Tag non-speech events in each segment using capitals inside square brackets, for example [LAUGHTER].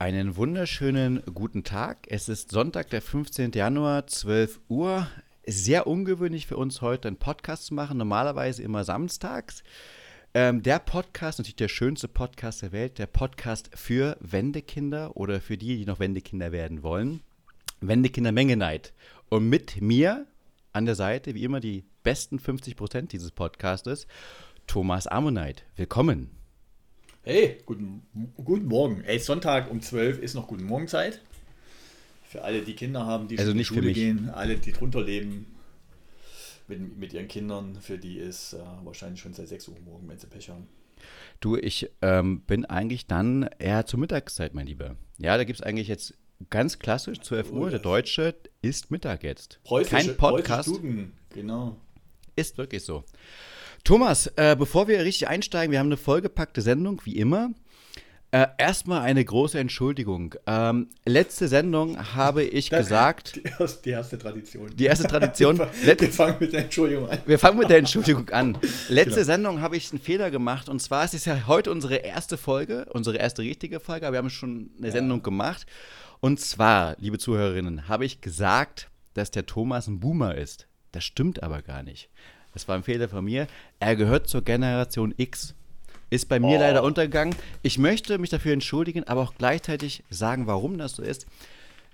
Einen wunderschönen guten Tag. Es ist Sonntag, der 15. Januar, 12 Uhr. Sehr ungewöhnlich für uns heute einen Podcast zu machen. Normalerweise immer samstags. Ähm, der Podcast, natürlich der schönste Podcast der Welt, der Podcast für Wendekinder oder für die, die noch Wendekinder werden wollen. Wendekinder Menge Neid. Und mit mir an der Seite, wie immer, die besten 50 Prozent dieses Podcastes, Thomas Ammonite. Willkommen. Hey, guten, guten Morgen. Ey, Sonntag um 12 ist noch guten Morgenzeit. Für alle, die Kinder haben, die also nicht Schule gehen, alle, die drunter leben mit, mit ihren Kindern, für die ist äh, wahrscheinlich schon seit 6 Uhr morgen, wenn sie Pech haben. Du, ich ähm, bin eigentlich dann eher zur Mittagszeit, mein Lieber. Ja, da gibt es eigentlich jetzt ganz klassisch 12 Uhr. Der Deutsche isst Mittag jetzt. Kein Podcast. Genau. Ist wirklich so. Thomas, äh, bevor wir richtig einsteigen, wir haben eine vollgepackte Sendung, wie immer. Äh, erstmal eine große Entschuldigung. Ähm, letzte Sendung habe ich Das- gesagt, [LAUGHS] Die erste, die erste Tradition. die erste Tradition, Wir, wir fangen mit der Entschuldigung an. Wir fangen mit der Entschuldigung an. [LAUGHS] Letzte Genau. Sendung habe ich einen Fehler gemacht und zwar es ist ja heute unsere erste Folge, unsere erste richtige Folge, aber wir haben schon eine Sendung gemacht. Und zwar, liebe Zuhörerinnen, habe ich gesagt, dass der Thomas ein Boomer ist. Das stimmt aber gar nicht. Das war ein Fehler von mir. Er gehört zur Generation X. Ist bei mir Oh. leider untergegangen. Ich möchte mich dafür entschuldigen, aber auch gleichzeitig sagen, warum das so ist.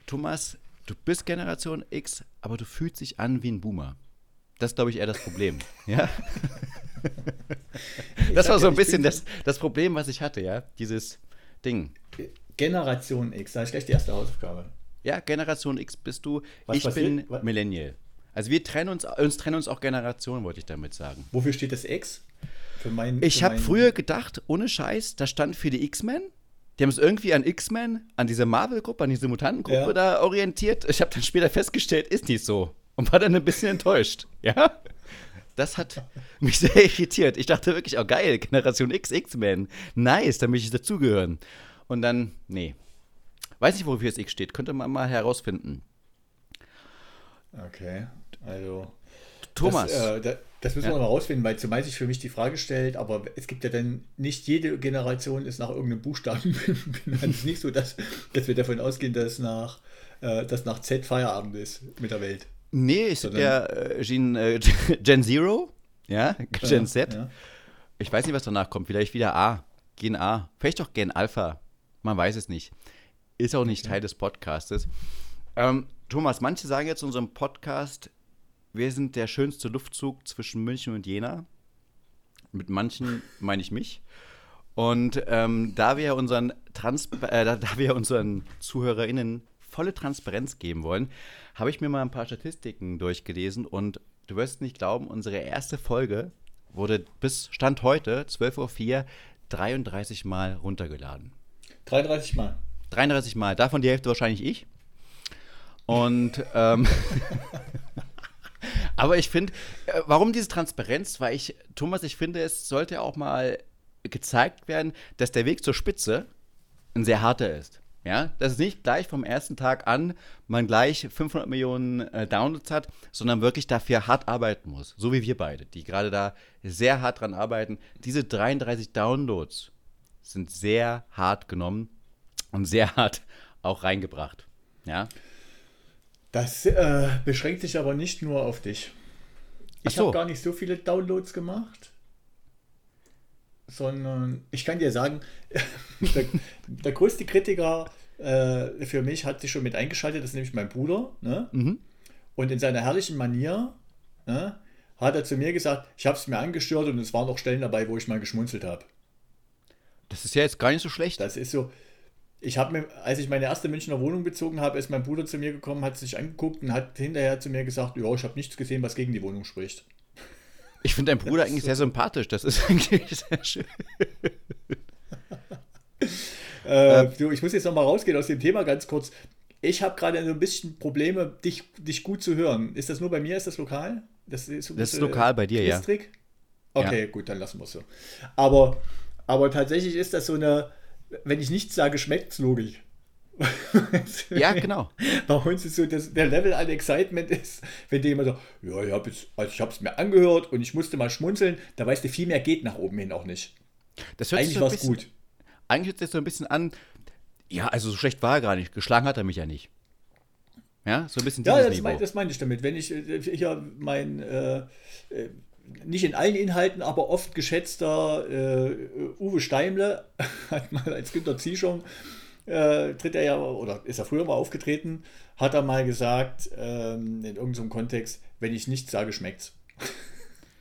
Thomas, du bist Generation X, aber du fühlst dich an wie ein Boomer. Das ist, glaube ich, eher das Problem. [LAUGHS] Ja? Das war so ein bisschen das, das Problem, was ich hatte, ja. Dieses Ding. Generation X, da ist gleich die erste Hausaufgabe. Ja, Generation X bist du. Was ich passiert? bin Millennial. Also wir trennen uns, uns trennen uns auch Generationen, wollte ich damit sagen. Wofür steht das X? Für mein, Ich habe früher gedacht, ohne Scheiß, da stand für die X-Men. Die haben es irgendwie an X-Men, an diese Marvel-Gruppe, an diese Mutantengruppe Ja. da orientiert. Ich habe dann später festgestellt, ist nicht so. Und war dann ein bisschen enttäuscht. Ja? Das hat mich sehr irritiert. Ich dachte wirklich, oh geil, Generation X, X-Men. Nice, da möchte ich dazugehören. Und dann, nee. Weiß nicht, wofür das X steht. Könnte man mal herausfinden. Okay, also. Thomas. Das, äh, da, das müssen Ja. wir mal rausfinden, weil zumal sich für mich die Frage stellt, aber es gibt ja dann nicht jede Generation ist nach irgendeinem Buchstaben [LAUGHS] benannt. Es ist nicht so, dass, dass wir davon ausgehen, dass nach, äh, dass nach Z Feierabend ist mit der Welt. nee, ich sondern- der äh, Gen, äh, [LAUGHS] Gen Zero. Ja, Gen Z. Ja. Ich weiß nicht, was danach kommt. Vielleicht wieder A. Gen A. Vielleicht auch Gen Alpha. Man weiß es nicht. Ist auch nicht Teil des Podcastes. Ähm, Thomas, manche sagen jetzt in unserem Podcast, wir sind der schönste Luftzug zwischen München und Jena. Mit manchen meine ich mich. Und ähm, da wir unseren Trans äh, da, da wir unseren ZuhörerInnen volle Transparenz geben wollen, habe ich mir mal ein paar Statistiken durchgelesen und du wirst nicht glauben, unsere erste Folge wurde bis Stand heute, 12.04 Uhr, 33 Mal runtergeladen. 33 Mal. 33 Mal, davon die Hälfte wahrscheinlich ich. Und ähm, [LAUGHS] aber ich finde, äh, warum diese Transparenz? Weil ich, Thomas, ich finde, es sollte auch mal gezeigt werden, dass der Weg zur Spitze ein sehr harter ist. Ja, dass es nicht gleich vom ersten Tag an man gleich 500 Millionen äh, Downloads hat, sondern wirklich dafür hart arbeiten muss. So wie wir beide, die gerade da sehr hart dran arbeiten. Diese 33 Downloads sind sehr hart genommen und sehr hart auch reingebracht. Ja, Das äh, beschränkt sich aber nicht nur auf dich. Ich so. habe gar nicht so viele Downloads gemacht, sondern ich kann dir sagen, [LAUGHS] der, der größte Kritiker äh, für mich hat sich schon mit eingeschaltet, das ist nämlich mein Bruder. Ne? Mhm. Und in seiner herrlichen Manier ne, hat er zu mir gesagt, ich habe es mir angestört und es waren auch Stellen dabei, wo ich mal geschmunzelt habe. das ist ja jetzt gar nicht so schlecht. Das ist so. Ich habe mir, als ich meine erste Münchner Wohnung bezogen habe, ist mein Bruder zu mir gekommen, hat sich angeguckt und hat hinterher zu mir gesagt, ja, ich habe nichts gesehen, was gegen die Wohnung spricht. Ich finde deinen Bruder Das eigentlich sehr sympathisch. Das ist [LAUGHS] eigentlich sehr schön. [LAUGHS] Äh, du, ich muss jetzt noch mal rausgehen aus dem Thema ganz kurz. Ich habe gerade so ein bisschen Probleme, dich, dich gut zu hören. Ist das nur bei mir? Ist das lokal? Das ist, Das ist bisschen, lokal bei dir, ja. Trick? Okay, gut, dann lassen wir es so. Aber, aber tatsächlich ist das so eine, wenn ich nichts sage, schmeckt es logisch. [LAUGHS] Ja, genau. Bei uns ist so, dass der Level an Excitement ist, wenn dir jemand sagt, ja, ich habe also ich es mir angehört und ich musste mal schmunzeln, da weißt du, viel mehr geht nach oben hin auch nicht. Das hört Eigentlich so war es gut. Eigentlich hört das so ein bisschen an. Ja, also so schlecht war er gar nicht. Geschlagen hat er mich ja nicht. Ja, so ein bisschen Ja, das, mein, das meine ich damit. Wenn ich äh, hier mein, äh, äh, nicht in allen Inhalten, aber oft geschätzter äh, Uwe Steimle [LAUGHS] hat mal als Günter Zieschung äh, tritt er ja, oder ist er früher mal aufgetreten, hat er mal gesagt, ähm, in irgendeinem Kontext, wenn ich nichts sage, schmeckt's.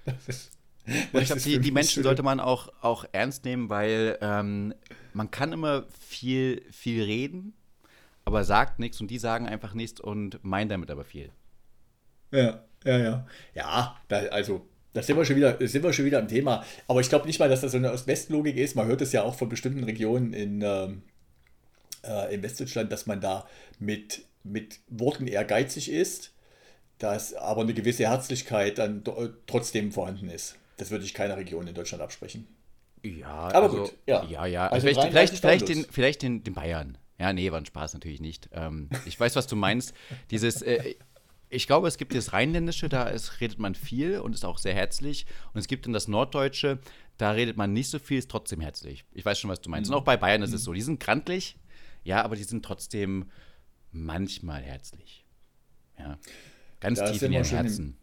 [LAUGHS] ist, und ich glaube, die, die Menschen schön. sollte man auch, auch ernst nehmen, weil ähm, man kann immer viel, viel reden, aber sagt nichts und die sagen einfach nichts und meinen damit aber viel. Ja, ja, ja. Ja, da, also da sind wir schon wieder, sind wir schon wieder am Thema. Aber ich glaube nicht mal, dass das so eine Ost-West-Logik ist. Man hört es ja auch von bestimmten Regionen in, ähm, äh, in Westdeutschland, dass man da mit, mit Worten ehrgeizig ist, dass aber eine gewisse Herzlichkeit dann trotzdem vorhanden ist. Das würde ich keiner Region in Deutschland absprechen. Ja, aber also, gut. Ja, ja. ja. Also, also vielleicht, vielleicht, vielleicht, den, vielleicht den, den Bayern. Ja, nee, war ein Spaß natürlich nicht. Ähm, ich weiß, was du meinst. Dieses, äh, ich glaube, es gibt das Rheinländische, da ist, redet man viel und ist auch sehr herzlich. Und es gibt dann das Norddeutsche, da redet man nicht so viel, ist trotzdem herzlich. Ich weiß schon, was du meinst. Mhm. Und auch bei Bayern ist mhm. es so. Die sind krantlich, ja, aber die sind trotzdem manchmal herzlich. Ja. Ganz da tief in ihrem Herzen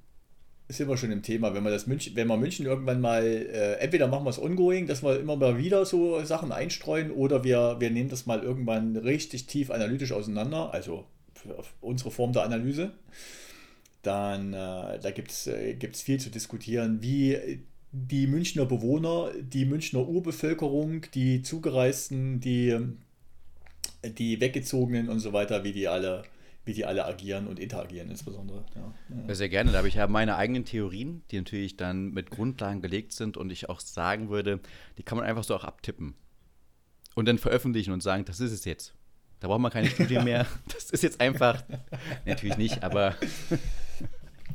sind wir schon im Thema. Wenn wir das München, wenn wir München irgendwann mal, äh, entweder machen wir es ongoing, dass wir immer mal wieder so Sachen einstreuen, oder wir, wir nehmen das mal irgendwann richtig tief analytisch auseinander, also unsere Form der Analyse. Dann äh, da gibt es äh, viel zu diskutieren, wie die Münchner Bewohner, die Münchner Urbevölkerung, die Zugereisten, die, die Weggezogenen und so weiter, wie die alle wie die alle agieren und interagieren insbesondere. Ja. Ja. Sehr gerne. Da habe ich ja meine eigenen Theorien, die natürlich dann mit Grundlagen gelegt sind und ich auch sagen würde, die kann man einfach so auch abtippen und dann veröffentlichen und sagen, das ist es jetzt. Da braucht man keine Studie [LAUGHS] mehr. Das ist jetzt einfach, natürlich nicht, aber. [LAUGHS]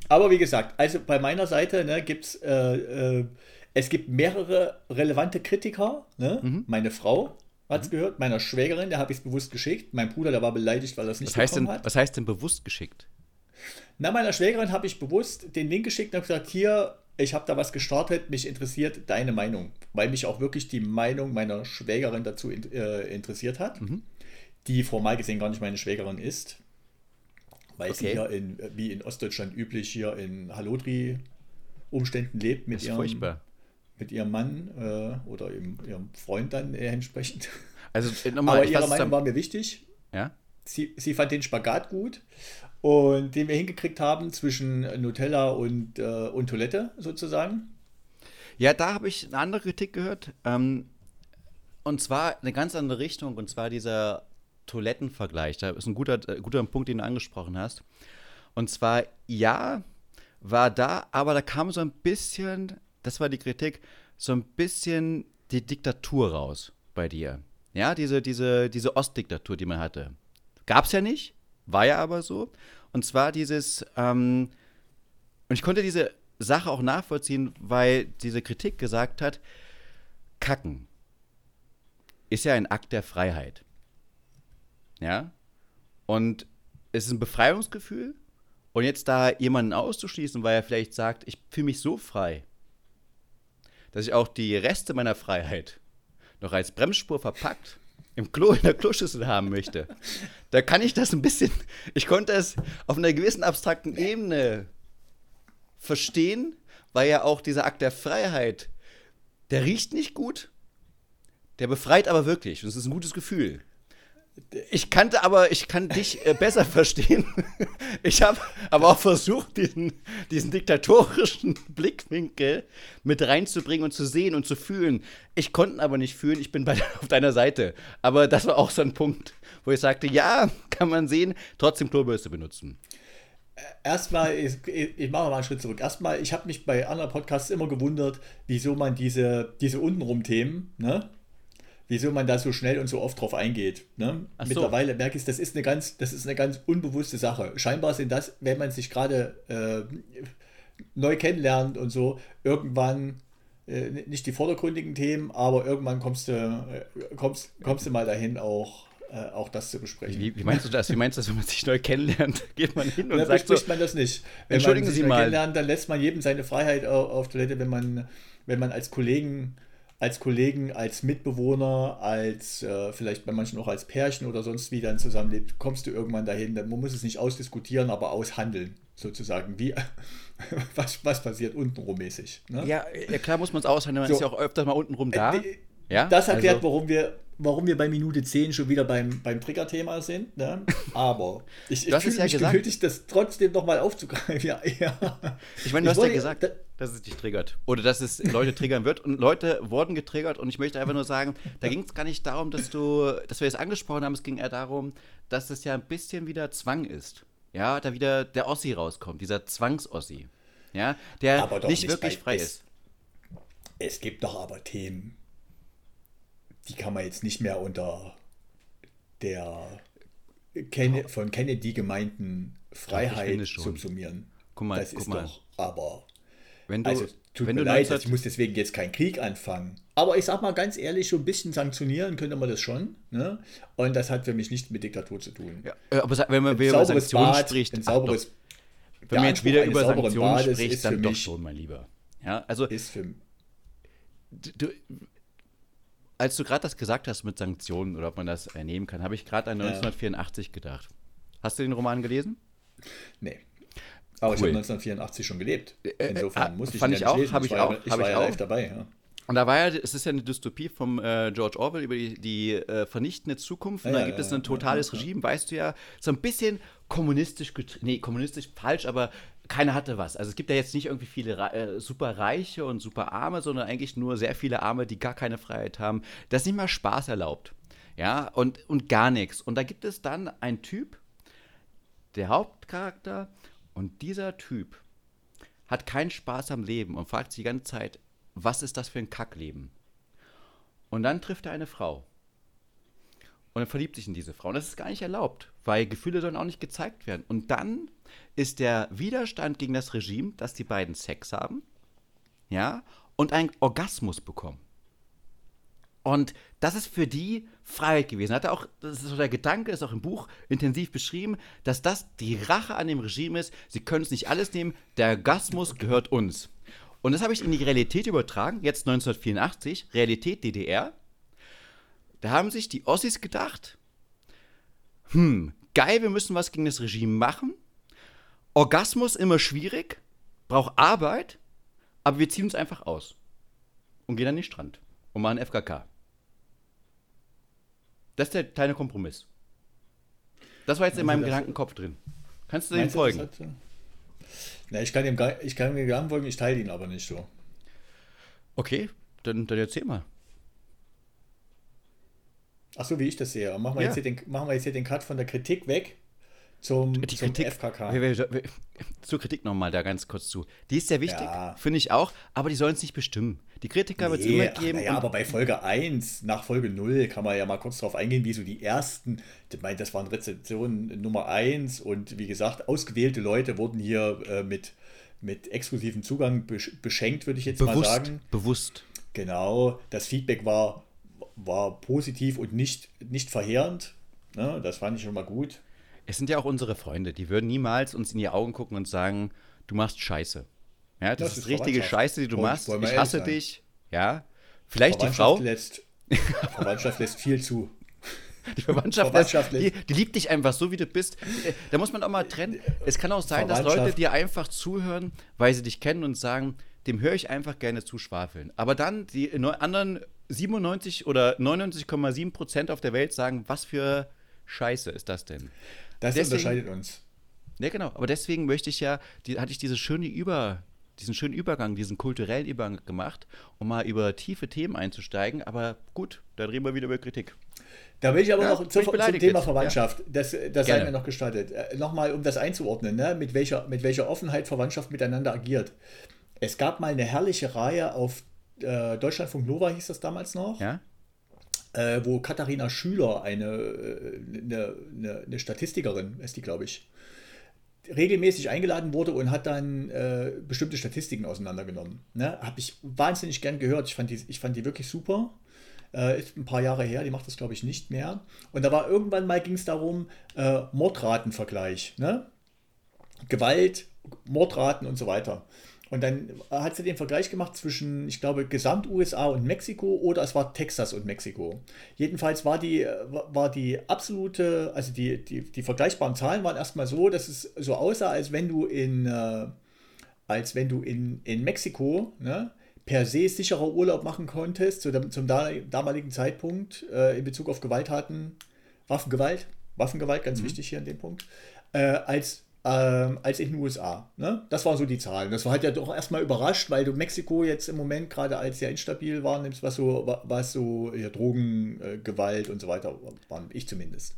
aber wie gesagt, also bei meiner Seite ne, gibt es, äh, äh, es gibt mehrere relevante Kritiker. Ne? Mhm. Meine Frau, hat es mhm. gehört. Meiner Schwägerin, der habe ich es bewusst geschickt. Mein Bruder, der war beleidigt, weil er es nicht was heißt denn, hat. Was heißt denn bewusst geschickt? Na, meiner Schwägerin habe ich bewusst den Link geschickt und habe gesagt, hier, ich habe da was gestartet, mich interessiert deine Meinung. Weil mich auch wirklich die Meinung meiner Schwägerin dazu in, äh, interessiert hat. Mhm. Die formal gesehen gar nicht meine Schwägerin ist. Weil okay. sie hier in, wie in Ostdeutschland üblich, hier in Halodri Umständen lebt mit ihrem furchtbar mit ihrem Mann äh, oder ihrem, ihrem, Freund dann äh, entsprechend. Also äh, nochmal, Aber ihre Meinung war mir wichtig. Ja? Sie, sie fand den Spagat gut und den wir hingekriegt haben zwischen Nutella und, äh, und Toilette sozusagen. Ja, da habe ich eine andere Kritik gehört. Ähm, und zwar eine ganz andere Richtung. Und zwar dieser Toilettenvergleich. Da ist ein guter, äh, guter Punkt, den du angesprochen hast. Und zwar, ja, war da, aber da kam so ein bisschen das war die Kritik, so ein bisschen die Diktatur raus bei dir. Ja, diese, diese, diese Ostdiktatur, die man hatte. Gab es ja nicht, war ja aber so. Und zwar dieses, ähm, und ich konnte diese Sache auch nachvollziehen, weil diese Kritik gesagt hat, Kacken ist ja ein Akt der Freiheit. Ja? Und es ist ein Befreiungsgefühl. Und jetzt da jemanden auszuschließen, weil er vielleicht sagt, ich fühle mich so frei, dass ich auch die Reste meiner Freiheit noch als Bremsspur verpackt im Klo in der Kloschüssel haben möchte, [LAUGHS] da kann ich das ein bisschen, ich konnte es auf einer gewissen abstrakten Ebene verstehen, weil ja auch dieser Akt der Freiheit, der riecht nicht gut, der befreit aber wirklich und es ist ein gutes Gefühl. Ich kannte aber, ich kann dich äh, besser [LAUGHS] verstehen. Ich habe aber auch versucht, diesen, diesen diktatorischen [LAUGHS] Blickwinkel mit reinzubringen und zu sehen und zu fühlen. Ich konnte aber nicht fühlen, ich bin bei, [LAUGHS] auf deiner Seite. Aber das war auch so ein Punkt, wo ich sagte, ja, kann man sehen, trotzdem Klobürste benutzen. Erstmal, ich, ich mache mal einen Schritt zurück. Erstmal, ich habe mich bei anderen Podcasts immer gewundert, wieso man diese, diese untenrum Themen, ne? Wieso man da so schnell und so oft drauf eingeht. Ne? Mittlerweile so. merke ich, das ist eine ganz, das ist eine ganz unbewusste Sache. Scheinbar sind das, wenn man sich gerade äh, neu kennenlernt und so, irgendwann äh, nicht die vordergründigen Themen, aber irgendwann kommst du, äh, kommst, kommst du mal dahin auch. Äh, auch das zu besprechen. Wie, wie, meinst du das? Wie meinst du das, wenn man sich neu kennenlernt? [LAUGHS] Geht man hin und ja, sagt so, man das nicht. Wenn Entschuldigen man sich Sie mal. kennenlernt, dann lässt man jedem seine Freiheit auf, auf Toilette, wenn man, wenn man als Kollegen als Kollegen, als Mitbewohner, als äh, vielleicht bei manchen auch als Pärchen oder sonst wie dann zusammenlebt, kommst du irgendwann dahin. Man muss es nicht ausdiskutieren, aber aushandeln, sozusagen. Wie, [LAUGHS] was, was passiert untenrum mäßig. Ne? Ja, ja, klar muss man es aushandeln, man so. ist ja auch öfters mal untenrum da. Äh, ja? Das erklärt, also. warum wir warum wir bei Minute 10 schon wieder beim, beim Trigger-Thema sind. Ne? [LAUGHS] Aber ich, ich fühle ja mich gesagt. genötigt, das trotzdem nochmal aufzugreifen. [LAUGHS] Ja, ja. Ich meine, du ich hast ja gesagt, da, dass es dich triggert. Oder dass es Leute triggern wird. Und Leute wurden getriggert. Und ich möchte einfach nur sagen, da ging es gar nicht darum, dass du, dass wir es angesprochen haben. Es ging eher darum, dass es ja ein bisschen wieder Zwang ist. Ja, da wieder der Ossi rauskommt, dieser Zwangsossi. Ja, der nicht, nicht wirklich frei es, ist. Es gibt doch aber Themen, die kann man jetzt nicht mehr unter der Ken von Kennedy gemeinten Freiheit subsumieren. Guck mal, das guck ist mal. doch, aber wenn du, also, tut wenn mir du leid, also ich muss deswegen jetzt keinen Krieg anfangen. Aber ich sag mal ganz ehrlich, so ein bisschen sanktionieren könnte man das schon. Ne? Und das hat für mich nichts mit Diktatur zu tun. Ja, äh, aber wenn man über Sanktionen Bad, spricht, ein sauberes, wenn man jetzt wieder über Sanktionen Bades spricht, dann doch schon, mein Lieber. Ja, also ist für, du, als du gerade das gesagt hast mit Sanktionen oder ob man das ernehmen kann, habe ich gerade an 1984 ja. gedacht. Hast du den Roman gelesen? Nee. Aber cool. ich habe 1984 schon gelebt. Äh, äh, Insofern äh, musste ich fand ich auch, habe ich, auch, ich war ja live dabei. Ja. Und da war ja, es ist ja eine Dystopie vom äh, George Orwell über die, die äh, vernichtende Zukunft. Und ja, da gibt ja, es ein totales Regime, weißt du ja, so ein bisschen kommunistisch, nee, kommunistisch falsch, aber keiner hatte was. Also es gibt ja jetzt nicht irgendwie viele äh, super Reiche und super Arme, sondern eigentlich nur sehr viele Arme, die gar keine Freiheit haben. Das ist nicht mal Spaß erlaubt. Ja, und, und gar nichts. Und da gibt es dann einen Typ, der Hauptcharakter, und dieser Typ hat keinen Spaß am Leben und fragt sich die ganze Zeit, was ist das für ein Kackleben? Und dann trifft er eine Frau. Und er verliebt sich in diese Frau. Und das ist gar nicht erlaubt, weil Gefühle sollen auch nicht gezeigt werden. Und dann ist der Widerstand gegen das Regime, dass die beiden Sex haben, ja, und einen Orgasmus bekommen. Und das ist für die Freiheit gewesen. Hat er auch, das ist so der Gedanke, ist auch im Buch intensiv beschrieben, dass das die Rache an dem Regime ist. Sie können es nicht alles nehmen, der Orgasmus gehört uns. Und das habe ich in die Realität übertragen, jetzt 1984, Realität DDR. Da haben sich die Ossis gedacht, hm, geil, wir müssen was gegen das Regime machen. Orgasmus immer schwierig, braucht Arbeit, aber wir ziehen uns einfach aus und gehen an den Strand und machen FKK. Das ist der kleine Kompromiss. Das war jetzt in meinem Gedankenkopf drin. Kannst du dem folgen? Hat, na, ich kann dem, ich kann dem Gedanken folgen, ich teile ihn aber nicht so. Okay, dann, dann erzähl mal. Ach so, wie ich das sehe. Machen wir, ja. jetzt, hier den, machen wir jetzt hier den Cut von der Kritik weg zum, die zum Kritik, FKK. Wir, wir, wir, zur Kritik nochmal da ganz kurz zu. Die ist sehr wichtig, ja. finde ich auch, aber die sollen es nicht bestimmen. Die Kritiker nee, wird es immer geben. Ja, aber bei Folge 1, nach Folge 0, kann man ja mal kurz darauf eingehen, wie so die ersten, ich meine, das waren Rezensionen Nummer 1 und wie gesagt, ausgewählte Leute wurden hier äh, mit, mit exklusivem Zugang beschenkt, würde ich jetzt bewusst, mal sagen. Bewusst. Genau, das Feedback war, war positiv und nicht, nicht verheerend. Ne? Das fand ich schon mal gut es sind ja auch unsere Freunde, die würden niemals uns in die Augen gucken und sagen, du machst Scheiße. Ja, das, das ist richtige Scheiße, die du machst. Ich hasse dich. Ja. Vielleicht die Frau. Lässt, Verwandtschaft lässt viel zu. [LAUGHS] Die Verwandtschaft, Verwandtschaft lässt, die, die, liebt dich einfach so, wie du bist. Da muss man auch mal trennen. Es kann auch sein, dass Leute dir einfach zuhören, weil sie dich kennen und sagen, dem höre ich einfach gerne zu schwafeln. Aber dann die anderen 97 oder 99,7 Prozent auf der Welt sagen, was für Scheiße ist das denn? Das deswegen, unterscheidet uns. Ja, genau. Aber deswegen möchte ich ja, die, hatte ich diese schöne Über, diesen schönen Übergang, diesen kulturellen Übergang gemacht, um mal über tiefe Themen einzusteigen. Aber gut, da reden wir wieder über Kritik. Da will ich aber ja, noch zu, zum Thema jetzt. Verwandtschaft, ja. das, das sei mir noch gestartet. Äh, Nochmal, um das einzuordnen, ne? mit, welcher, mit welcher Offenheit Verwandtschaft miteinander agiert. Es gab mal eine herrliche Reihe auf äh, Deutschlandfunk Nova, hieß das damals noch. Ja äh, wo Katharina Schüler, eine, äh, eine, eine, eine Statistikerin ist die, glaube ich, regelmäßig eingeladen wurde und hat dann äh, bestimmte Statistiken auseinandergenommen. Ne? Habe ich wahnsinnig gern gehört. Ich fand die, ich fand die wirklich super. Äh, ist ein paar Jahre her, die macht das, glaube ich, nicht mehr. Und da war irgendwann mal ging es darum, äh, Mordratenvergleich. Ne? Gewalt, Mordraten und so weiter. Und dann hat sie den Vergleich gemacht zwischen, ich glaube, Gesamt-USA und Mexiko oder es war Texas und Mexiko. Jedenfalls war die, war die absolute, also die, die, die vergleichbaren Zahlen waren erstmal so, dass es so aussah, als wenn du in, äh, als wenn du in, in Mexiko ne, per se sicherer Urlaub machen konntest, dem, zum damaligen Zeitpunkt äh, in Bezug auf Gewalttaten, Waffengewalt, Waffengewalt, ganz mhm. wichtig hier an dem Punkt, äh, als ähm, als in den USA. Ne? Das waren so die Zahlen. Das war halt ja doch erstmal überrascht, weil du Mexiko jetzt im Moment gerade als sehr instabil wahrnimmst, was so, was so ja, Drogen, äh, Gewalt und so weiter waren, ich zumindest.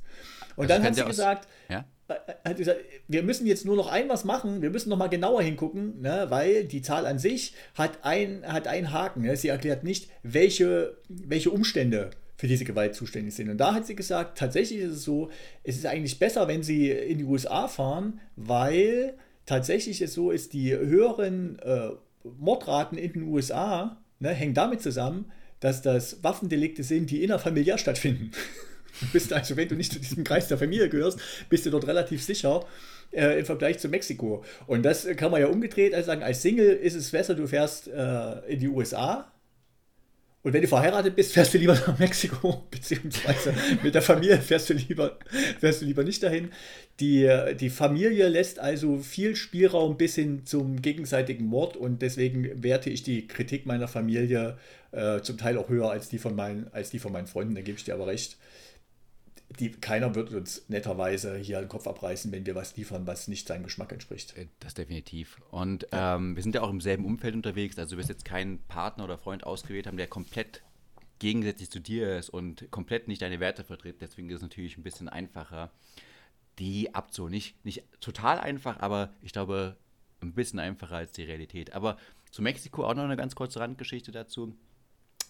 Und also dann hat sie gesagt, ja? Äh, hat gesagt, wir müssen jetzt nur noch ein was machen, wir müssen noch mal genauer hingucken, ne, weil die Zahl an sich hat, ein, hat einen Haken. Ne? Sie erklärt nicht, welche, welche Umstände für diese Gewalt zuständig sind. Und da hat sie gesagt, tatsächlich ist es so, es ist eigentlich besser, wenn sie in die USA fahren, weil tatsächlich es so ist, die höheren äh, Mordraten in den USA ne, hängen damit zusammen, dass das Waffendelikte sind, die innerfamiliär stattfinden. [LAUGHS] Du bist also, wenn du nicht zu diesem Kreis der Familie gehörst, bist du dort relativ sicher äh, im Vergleich zu Mexiko. Und das kann man ja umgedreht also sagen, als Single ist es besser, du fährst äh, in die USA und wenn du verheiratet bist, fährst du lieber nach Mexiko, [LAUGHS] beziehungsweise mit der Familie fährst du lieber, fährst du lieber nicht dahin. Die, die Familie lässt also viel Spielraum bis hin zum gegenseitigen Mord und deswegen werte ich die Kritik meiner Familie äh, zum Teil auch höher als die von meinen, als die von meinen Freunden, da gebe ich dir aber recht die, keiner wird uns netterweise hier den Kopf abreißen, wenn wir was liefern, was nicht seinem Geschmack entspricht. Äh, das definitiv. Und ähm, wir sind ja auch im selben Umfeld unterwegs. Also du wirst jetzt keinen Partner oder Freund ausgewählt haben, der komplett gegensätzlich zu dir ist und komplett nicht deine Werte vertritt. Deswegen ist es natürlich ein bisschen einfacher, die abzuholen. Nicht, nicht total einfach, aber ich glaube, ein bisschen einfacher als die Realität. Aber zu Mexiko auch noch eine ganz kurze Randgeschichte dazu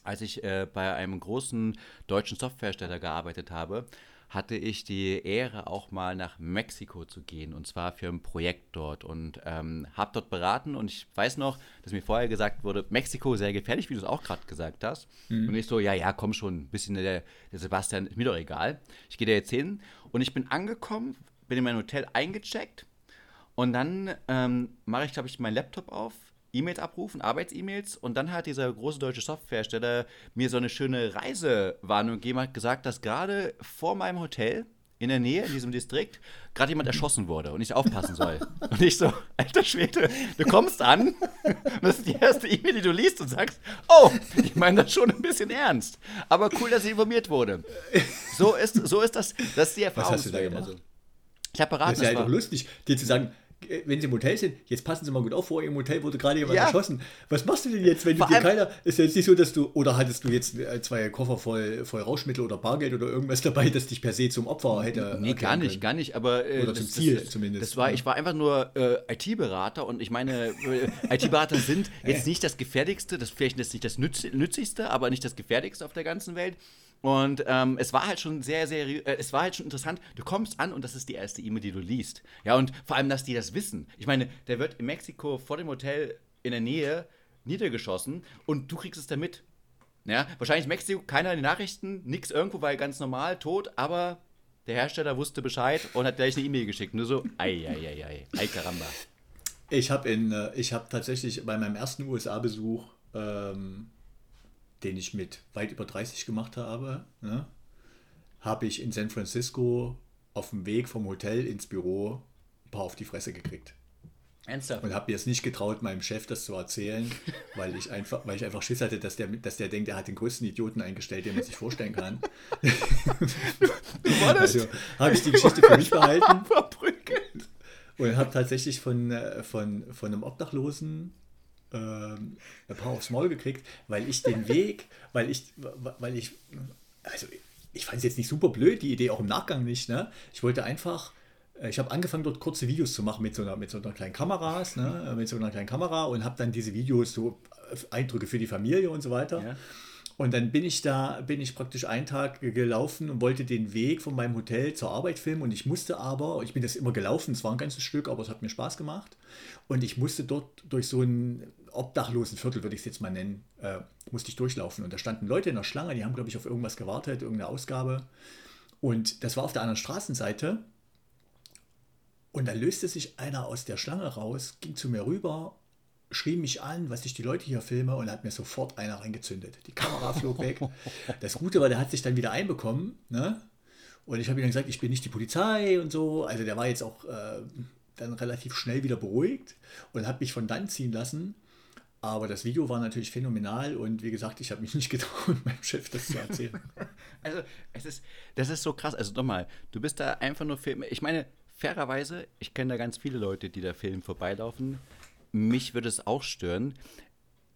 als ich äh, bei einem großen deutschen Softwarehersteller gearbeitet habe, hatte ich die Ehre, auch mal nach Mexiko zu gehen und zwar für ein Projekt dort und ähm, habe dort beraten und ich weiß noch, dass mir vorher gesagt wurde, Mexiko sehr gefährlich, wie du es auch gerade gesagt hast. Mhm. Und ich so, ja, ja, komm schon, ein bisschen der, der Sebastian, ist mir doch egal. Ich gehe da jetzt hin und ich bin angekommen, bin in mein Hotel eingecheckt und dann ähm, mache ich, glaube ich, meinen Laptop auf, E-Mails abrufen, Arbeits-E-Mails und dann hat dieser große deutsche Softwarehersteller mir so eine schöne Reisewarnung gegeben, hat gesagt, dass gerade vor meinem Hotel in der Nähe, in diesem Distrikt, gerade jemand erschossen wurde und ich aufpassen soll. [LAUGHS] Und ich so, alter Schwede, du kommst an, und [LAUGHS] das ist die erste E-Mail, die du liest und sagst, oh, ich meine das schon ein bisschen ernst. Aber cool, dass ich informiert wurde. So ist, so ist das, das ist die Erfahrung. Was hast du da gemacht? Also, ich habe beraten. Das ist ja einfach lustig, dir zu sagen, wenn sie im Hotel sind, jetzt passen Sie mal gut auf, vor Ihrem Hotel wurde gerade jemand ja. erschossen. Was machst du denn jetzt, wenn vor du dir keiner, ist ja jetzt nicht so, dass du, oder hattest du jetzt äh, zwei Koffer voll, voll Rauschmittel oder Bargeld oder irgendwas [LAUGHS] dabei, das dich per se zum Opfer hätte Nee, gar nicht, können. gar nicht, aber äh, oder zum Ziel das, zumindest. Das war, ich war einfach nur äh, IT-Berater und ich meine, äh, IT-Berater sind [LAUGHS] jetzt nicht das Gefährlichste, das vielleicht nicht das Nützlichste, aber nicht das Gefährlichste auf der ganzen Welt. Und ähm, es war halt schon sehr, sehr, äh, es war halt schon interessant. Du kommst an und das ist die erste E-Mail, die du liest. Ja, und vor allem, dass die das wissen. Ich meine, der wird in Mexiko vor dem Hotel in der Nähe niedergeschossen und du kriegst es damit. Ja, wahrscheinlich Mexiko, keiner in den Nachrichten, nix irgendwo, weil ganz normal, tot, aber der Hersteller wusste Bescheid und hat gleich eine E-Mail geschickt. Nur so, ei, ei, ei, ei, ei, caramba. Ich habe äh, hab tatsächlich bei meinem ersten USA-Besuch ähm, den ich mit weit über 30 gemacht habe, ne, habe ich in San Francisco auf dem Weg vom Hotel ins Büro ein paar auf die Fresse gekriegt. Ernsthaft? Und habe mir es nicht getraut, meinem Chef das zu erzählen, [LAUGHS] weil ich einfach, weil ich einfach Schiss hatte, dass der, dass der denkt, er hat den größten Idioten eingestellt, den man sich vorstellen kann. [LAUGHS] also habe ich die Geschichte für mich behalten. [LAUGHS] Und habe tatsächlich von, äh, von, von einem Obdachlosen ähm, ein paar aufs Maul gekriegt, weil ich den Weg, weil ich, weil ich, also ich fand es jetzt nicht super blöd, die Idee auch im Nachgang nicht. Ne? Ich wollte einfach, äh, ich habe angefangen dort kurze Videos zu machen mit so einer, mit so einer kleinen Kameras, ne? mit so einer kleinen Kamera und habe dann diese Videos so äh, Eindrücke für die Familie und so weiter. Ja. Und dann bin ich da, bin ich praktisch einen Tag gelaufen und wollte den Weg von meinem Hotel zur Arbeit filmen. Und ich musste aber, ich bin das immer gelaufen, es war ein ganzes Stück, aber es hat mir Spaß gemacht. Und ich musste dort durch so ein obdachlosen Viertel, würde ich es jetzt mal nennen, äh, musste ich durchlaufen. Und da standen Leute in der Schlange, die haben, glaube ich, auf irgendwas gewartet, irgendeine Ausgabe. Und das war auf der anderen Straßenseite. Und da löste sich einer aus der Schlange raus, ging zu mir rüber schrie mich an, was ich die Leute hier filme und hat mir sofort einer reingezündet. Die Kamera flog weg. [LAUGHS] Das Gute war, der hat sich dann wieder einbekommen. Ne? Und ich habe ihm dann gesagt, ich bin nicht die Polizei und so. Also der war jetzt auch äh, dann relativ schnell wieder beruhigt und hat mich von dann ziehen lassen. Aber das Video war natürlich phänomenal und wie gesagt, ich habe mich nicht getraut, [LAUGHS] meinem Chef das zu erzählen. [LAUGHS] also, es ist, das ist so krass. Also nochmal, du bist da einfach nur Film. Ich meine, fairerweise, ich kenne da ganz viele Leute, die da Film vorbeilaufen. Mich würde es auch stören.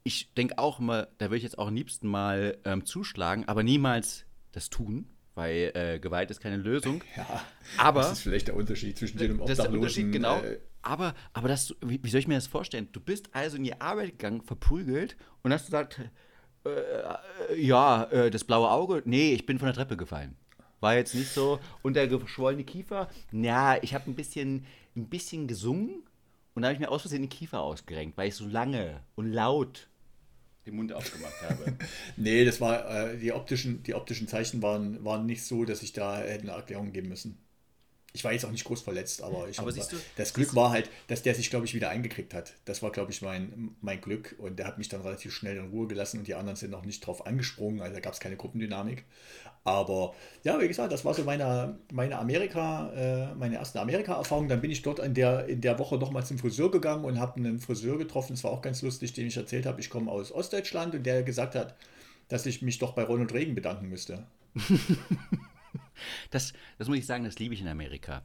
Ich denke auch immer, da würde ich jetzt auch am liebsten mal ähm, zuschlagen, aber niemals das tun, weil äh, Gewalt ist keine Lösung. Ja, aber das ist vielleicht der Unterschied zwischen dir und dem das ist der Obdachlosen. Unterschied, genau. äh, aber, aber das, wie, wie soll ich mir das vorstellen? Du bist also in die Arbeit gegangen, verprügelt und hast gesagt, äh, äh, ja, äh, das blaue Auge, nee, ich bin von der Treppe gefallen. War jetzt nicht so. Und der geschwollene Kiefer, ja, ich habe ein bisschen, ein bisschen gesungen und da habe ich mir aus Versehen den Kiefer ausgerenkt, weil ich so lange und laut den Mund aufgemacht habe. [LAUGHS] Nee, das war, äh, die, optischen, die optischen Zeichen waren, waren nicht so, dass ich da hätte eine Erklärung geben müssen. Ich war jetzt auch nicht groß verletzt, aber ich Aber siehst du- das Glück war halt, dass der sich, glaube ich, wieder eingekriegt hat. Das war, glaube ich, mein, mein Glück und der hat mich dann relativ schnell in Ruhe gelassen und die anderen sind noch nicht drauf angesprungen, also da gab es keine Gruppendynamik. Aber ja, wie gesagt, das war so meine, meine Amerika, äh, meine erste Amerika-Erfahrung. Dann bin ich dort in der, in der Woche nochmal zum Friseur gegangen und habe einen Friseur getroffen. Das war auch ganz lustig, dem ich erzählt habe, ich komme aus Ostdeutschland und der gesagt hat, dass ich mich doch bei Ronald Reagan bedanken müsste. [LAUGHS] Das, das muss ich sagen, das liebe ich in Amerika.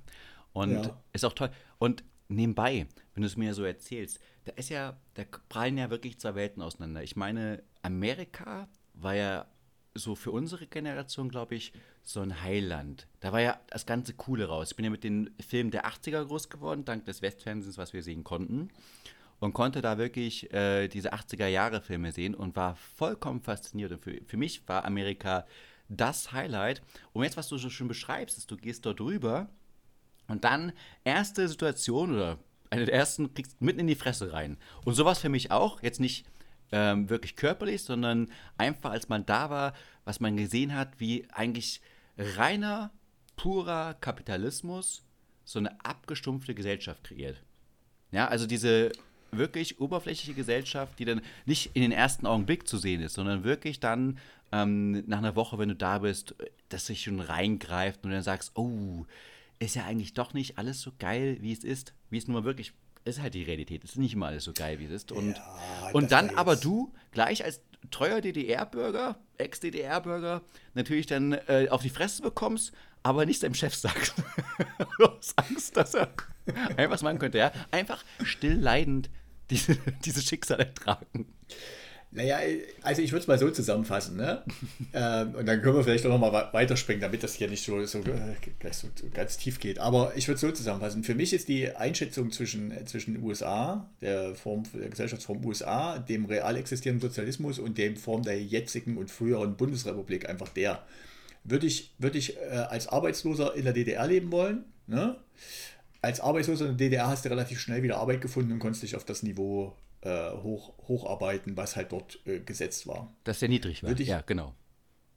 Und Ja. ist auch toll. Und nebenbei, wenn du es mir so erzählst, da ist ja, da prallen ja wirklich zwei Welten auseinander. Ich meine, Amerika war ja so für unsere Generation, glaube ich, so ein Heiland. Da war ja das ganze Coole raus. Ich bin ja mit den Filmen der 80er groß geworden, dank des Westfernsehens, was wir sehen konnten. Und konnte da wirklich äh, diese 80er-Jahre-Filme sehen und war vollkommen fasziniert. Und für, für mich war Amerika das Highlight. Und jetzt, was du so schön beschreibst, ist, du gehst dort rüber und dann erste Situation oder eine der ersten kriegst mitten in die Fresse rein. Und sowas für mich auch, jetzt nicht ähm, wirklich körperlich, sondern einfach als man da war, was man gesehen hat, wie eigentlich reiner, purer Kapitalismus so eine abgestumpfte Gesellschaft kreiert. Ja, also diese wirklich oberflächliche Gesellschaft, die dann nicht in den ersten Augenblick zu sehen ist, sondern wirklich dann ähm, nach einer Woche, wenn du da bist, dass sich schon reingreift und dann sagst, oh, ist ja eigentlich doch nicht alles so geil, wie es ist, wie es nun mal wirklich ist halt die Realität. Es ist nicht immer alles so geil, wie es ist. Und, Ja, und dann aber du gleich als treuer DDR-Bürger, Ex-DDR-Bürger, natürlich dann äh, auf die Fresse bekommst, aber nicht deinem Chef sagst. [LAUGHS] Aus Angst, dass er einfach was machen könnte. Ja? Einfach still leidend diese, diese Schicksal ertragen. Naja, also ich würde es mal so zusammenfassen, ne? [LAUGHS] ähm, und dann können wir vielleicht auch nochmal weiterspringen, damit das hier nicht so, so, äh, so, ganz tief geht. Aber ich würde es so zusammenfassen. Für mich ist die Einschätzung zwischen, äh, zwischen USA, der Form der Gesellschaftsform USA, dem real existierenden Sozialismus und dem Form der jetzigen und früheren Bundesrepublik einfach der. Würde ich, würde ich äh, als Arbeitsloser in der DDR leben wollen, ne? Als Arbeitsloser in der DDR hast du relativ schnell wieder Arbeit gefunden und konntest dich auf das Niveau äh, hoch, hocharbeiten, was halt dort äh, gesetzt war. Dass der niedrig war. Würde ich- ja, genau.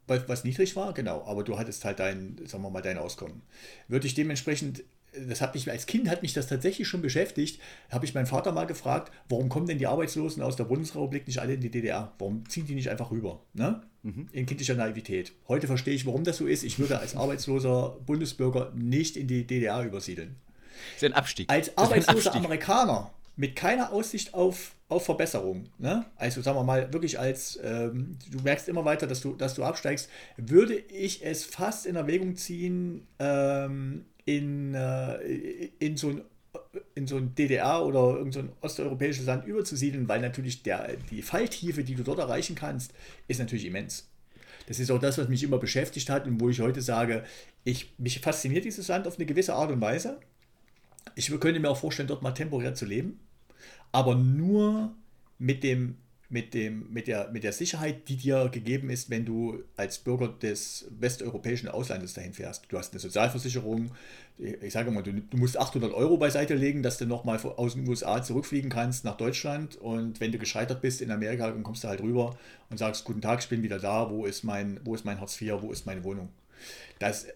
Was, was niedrig war, genau, aber du hattest halt dein, sagen wir mal, dein Auskommen. Würde ich dementsprechend, das hat mich, als Kind hat mich das tatsächlich schon beschäftigt, habe ich meinen Vater mal gefragt, warum kommen denn die Arbeitslosen aus der Bundesrepublik nicht alle in die DDR? Warum ziehen die nicht einfach rüber? Ne? In kindlicher Naivität. Heute verstehe ich, warum das so ist. Ich würde als arbeitsloser Bundesbürger nicht in die DDR übersiedeln. Ist ein Abstieg. Als arbeitsloser Abstieg. Amerikaner mit keiner Aussicht auf, auf Verbesserung, ne? also sagen wir mal wirklich als, ähm, du merkst immer weiter, dass du, dass du absteigst, würde ich es fast in Erwägung ziehen, ähm, in, äh, in so ein in so ein DDR oder irgend so ein osteuropäisches Land überzusiedeln, weil natürlich der, die Falltiefe, die du dort erreichen kannst, ist natürlich immens. Das ist auch das, was mich immer beschäftigt hat und wo ich heute sage, ich, mich fasziniert dieses Land auf eine gewisse Art und Weise. Ich könnte mir auch vorstellen, dort mal temporär zu leben, aber nur mit, dem, mit, dem, mit, der, mit der Sicherheit, die dir gegeben ist, wenn du als Bürger des westeuropäischen Auslandes dahin fährst. Du hast eine Sozialversicherung, ich sage mal, du, du musst 800 Euro beiseite legen, dass du nochmal aus den USA zurückfliegen kannst nach Deutschland und wenn du gescheitert bist in Amerika, dann kommst du halt rüber und sagst, guten Tag, ich bin wieder da, wo ist mein, wo ist mein Hartz IV, wo ist meine Wohnung? Das,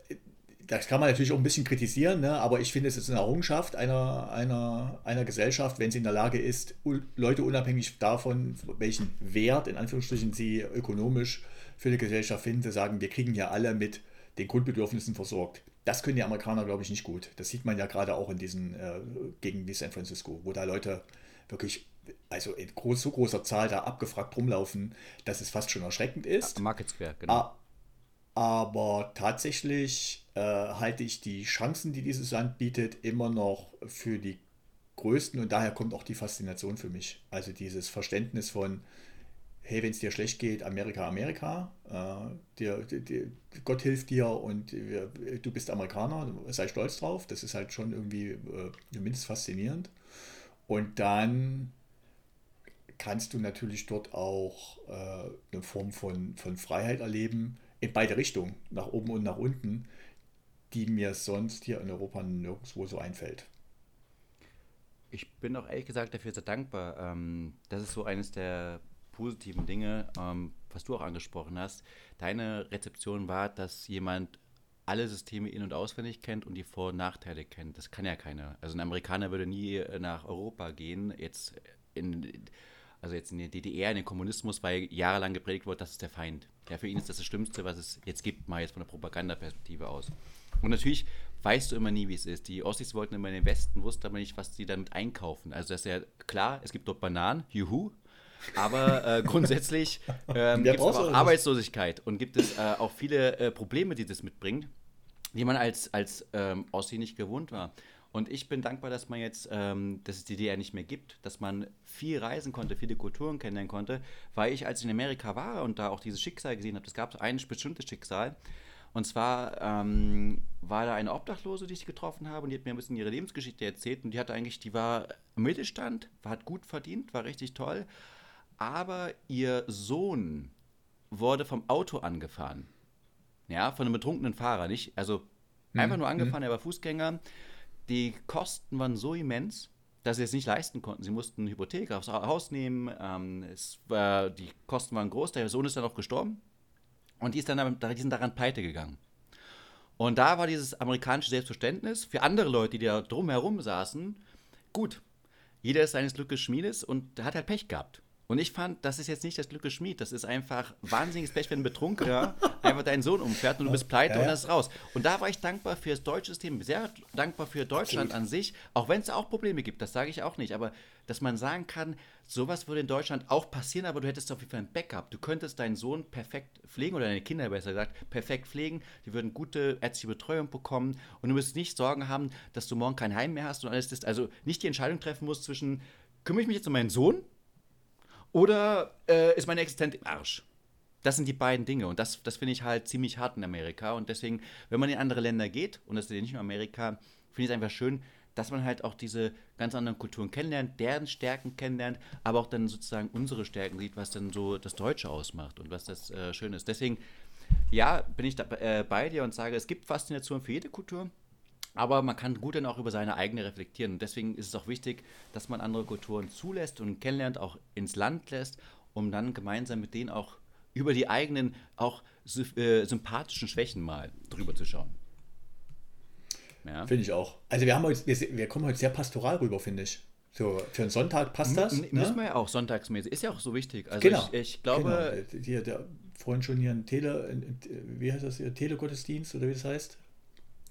das kann man natürlich auch ein bisschen kritisieren, ne? aber ich finde, es ist eine Errungenschaft einer, einer, einer Gesellschaft, wenn sie in der Lage ist, Leute unabhängig davon, welchen Wert in Anführungsstrichen sie ökonomisch für die Gesellschaft finden, zu sagen, wir kriegen ja alle mit den Grundbedürfnissen versorgt. Das können die Amerikaner, glaube ich, nicht gut. Das sieht man ja gerade auch in diesen äh, Gegenden wie San Francisco, wo da Leute wirklich also in groß, so großer Zahl da abgefragt rumlaufen, dass es fast schon erschreckend ist. Market Square, genau. Aber tatsächlich äh, halte ich die Chancen, die dieses Land bietet, immer noch für die größten und daher kommt auch die Faszination für mich. Also dieses Verständnis von, hey, wenn es dir schlecht geht, Amerika, Amerika, äh, dir, dir, Gott hilft dir und wir, du bist Amerikaner, sei stolz drauf. Das ist halt schon irgendwie äh, mindestens faszinierend. Und dann kannst du natürlich dort auch äh, eine Form von, von Freiheit erleben, in beide Richtungen, nach oben und nach unten, die mir sonst hier in Europa nirgendwo so einfällt. Ich bin auch ehrlich gesagt dafür sehr dankbar. Ähm, das ist so eines der positiven Dinge, ähm, was du auch angesprochen hast. Deine Rezeption war, dass jemand alle Systeme in- und auswendig kennt und die Vor- und Nachteile kennt. Das kann ja keiner. Also ein Amerikaner würde nie nach Europa gehen, jetzt in, also jetzt in die DDR, in den Kommunismus, weil jahrelang gepredigt wurde, das ist der Feind. Ja, für ihn ist das das Schlimmste, was es jetzt gibt, mal jetzt von der Propagandaperspektive aus. Und natürlich weißt du immer nie, wie es ist. Die Ossis wollten immer in den Westen, wussten aber nicht, was sie damit einkaufen. Also das ist ja klar, es gibt dort Bananen, juhu, aber äh, [LAUGHS] grundsätzlich ähm, gibt es auch Arbeitslosigkeit und gibt es äh, auch viele äh, Probleme, die das mitbringt, die man als, als ähm, Ossi nicht gewohnt war. Und ich bin dankbar, dass man jetzt, ähm, dass es die DDR nicht mehr gibt, dass man viel reisen konnte, viele Kulturen kennenlernen konnte, weil ich, als ich in Amerika war und da auch dieses Schicksal gesehen habe, es gab ein bestimmtes Schicksal. Und zwar ähm, war da eine Obdachlose, die ich getroffen habe, und die hat mir ein bisschen ihre Lebensgeschichte erzählt. Und die hatte eigentlich, die war im Mittelstand, hat gut verdient, war richtig toll. Aber ihr Sohn wurde vom Auto angefahren. Ja, von einem betrunkenen Fahrer, nicht? Also einfach mhm. nur angefahren, mhm. er war Fußgänger die Kosten waren so immens, dass sie es nicht leisten konnten. Sie mussten eine Hypothek aufs Haus nehmen. Ähm, es war, die Kosten waren groß. Der Sohn ist dann auch gestorben. Und die, ist dann, die sind daran pleite gegangen. Und da war dieses amerikanische Selbstverständnis für andere Leute, die da drumherum saßen, gut. Jeder ist seines Glückes Schmiedes und hat halt Pech gehabt. Und ich fand, das ist jetzt nicht das Glück des Schmied, das ist einfach wahnsinniges Pech, wenn ein Betrunkener [LAUGHS] einfach deinen Sohn umfährt und du bist pleite ja, ja. und das ist raus. Und da war ich dankbar für das deutsche System, sehr dankbar für Deutschland Absolut. an sich, auch wenn es auch Probleme gibt, das sage ich auch nicht, aber dass man sagen kann, sowas würde in Deutschland auch passieren, aber du hättest auf jeden Fall ein Backup. Du könntest deinen Sohn perfekt pflegen oder deine Kinder besser gesagt, perfekt pflegen, die würden gute ärztliche Betreuung bekommen und du müsstest nicht Sorgen haben, dass du morgen kein Heim mehr hast und alles das, also nicht die Entscheidung treffen musst zwischen, kümmere ich mich jetzt um meinen Sohn oder äh, ist meine Existenz im Arsch? Das sind die beiden Dinge und das, das finde ich halt ziemlich hart in Amerika und deswegen, wenn man in andere Länder geht, und das ist ja nicht nur Amerika, finde ich es einfach schön, dass man halt auch diese ganz anderen Kulturen kennenlernt, deren Stärken kennenlernt, aber auch dann sozusagen unsere Stärken sieht, was dann so das Deutsche ausmacht und was das äh, schön ist. Deswegen, ja, bin ich da, äh, bei dir und sage, es gibt Faszination für jede Kultur. Aber man kann gut dann auch über seine eigene reflektieren. Und deswegen ist es auch wichtig, dass man andere Kulturen zulässt und kennenlernt, auch ins Land lässt, um dann gemeinsam mit denen auch über die eigenen, auch äh, sympathischen Schwächen mal drüber zu schauen. Ja. Finde ich auch. Also wir, haben heute, wir, wir kommen heute sehr pastoral rüber, finde ich. So, für einen Sonntag passt das. M ne? Müssen wir ja auch sonntagsmäßig. Ist ja auch so wichtig. Also genau. ich, ich glaube. Genau. Hier, der vorhin schon hier ein Tele, wie heißt das hier, Telegottesdienst oder wie das heißt?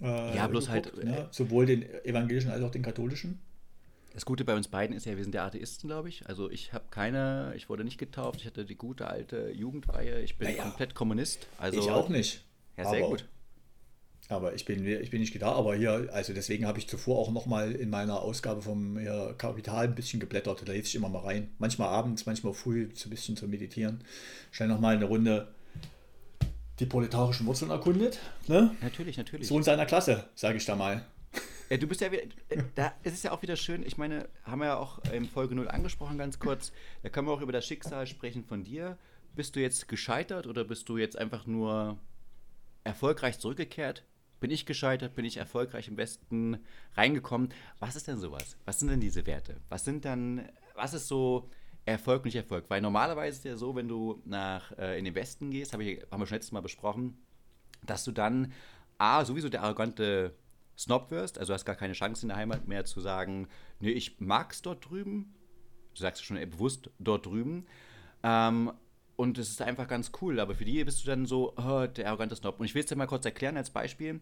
Äh, ja, bloß halt, geguckt, halt. Ne? Sowohl den evangelischen als auch den katholischen. Das Gute bei uns beiden ist ja, wir sind der Atheisten, glaube ich. Also ich habe keine, ich wurde nicht getauft, ich hatte die gute alte Jugendweihe, ich bin naja, komplett Kommunist. Also, ich auch nicht. Ja, sehr aber, gut. Aber ich bin, ich bin nicht da, aber hier, also deswegen habe ich zuvor auch nochmal in meiner Ausgabe vom ja, Kapital ein bisschen geblättert. Da lese ich immer mal rein. Manchmal abends, manchmal früh, so ein bisschen zu meditieren. Schnell nochmal eine Runde die proletarischen Wurzeln erkundet. Ne? Natürlich, natürlich. So in seiner Klasse, sage ich da mal. Ja, du bist ja wieder, da ist es ja auch wieder schön, ich meine, haben wir ja auch in Folge 0 angesprochen, ganz kurz, da können wir auch über das Schicksal sprechen von dir. Bist du jetzt gescheitert oder bist du jetzt einfach nur erfolgreich zurückgekehrt? Bin ich gescheitert? Bin ich erfolgreich im Westen reingekommen? Was ist denn sowas? Was sind denn diese Werte? Was sind dann, was ist so Erfolg nicht Erfolg. Weil normalerweise ist ja so, wenn du nach, äh, in den Westen gehst, hab ich, haben wir schon letztes Mal besprochen, dass du dann A, sowieso der arrogante Snob wirst, also hast gar keine Chance in der Heimat mehr zu sagen, nee, ich mag's dort drüben. Du sagst schon bewusst dort drüben. Ähm, und es ist einfach ganz cool, aber für die bist du dann so, oh, der arrogante Snob. Und ich will es dir mal kurz erklären als Beispiel.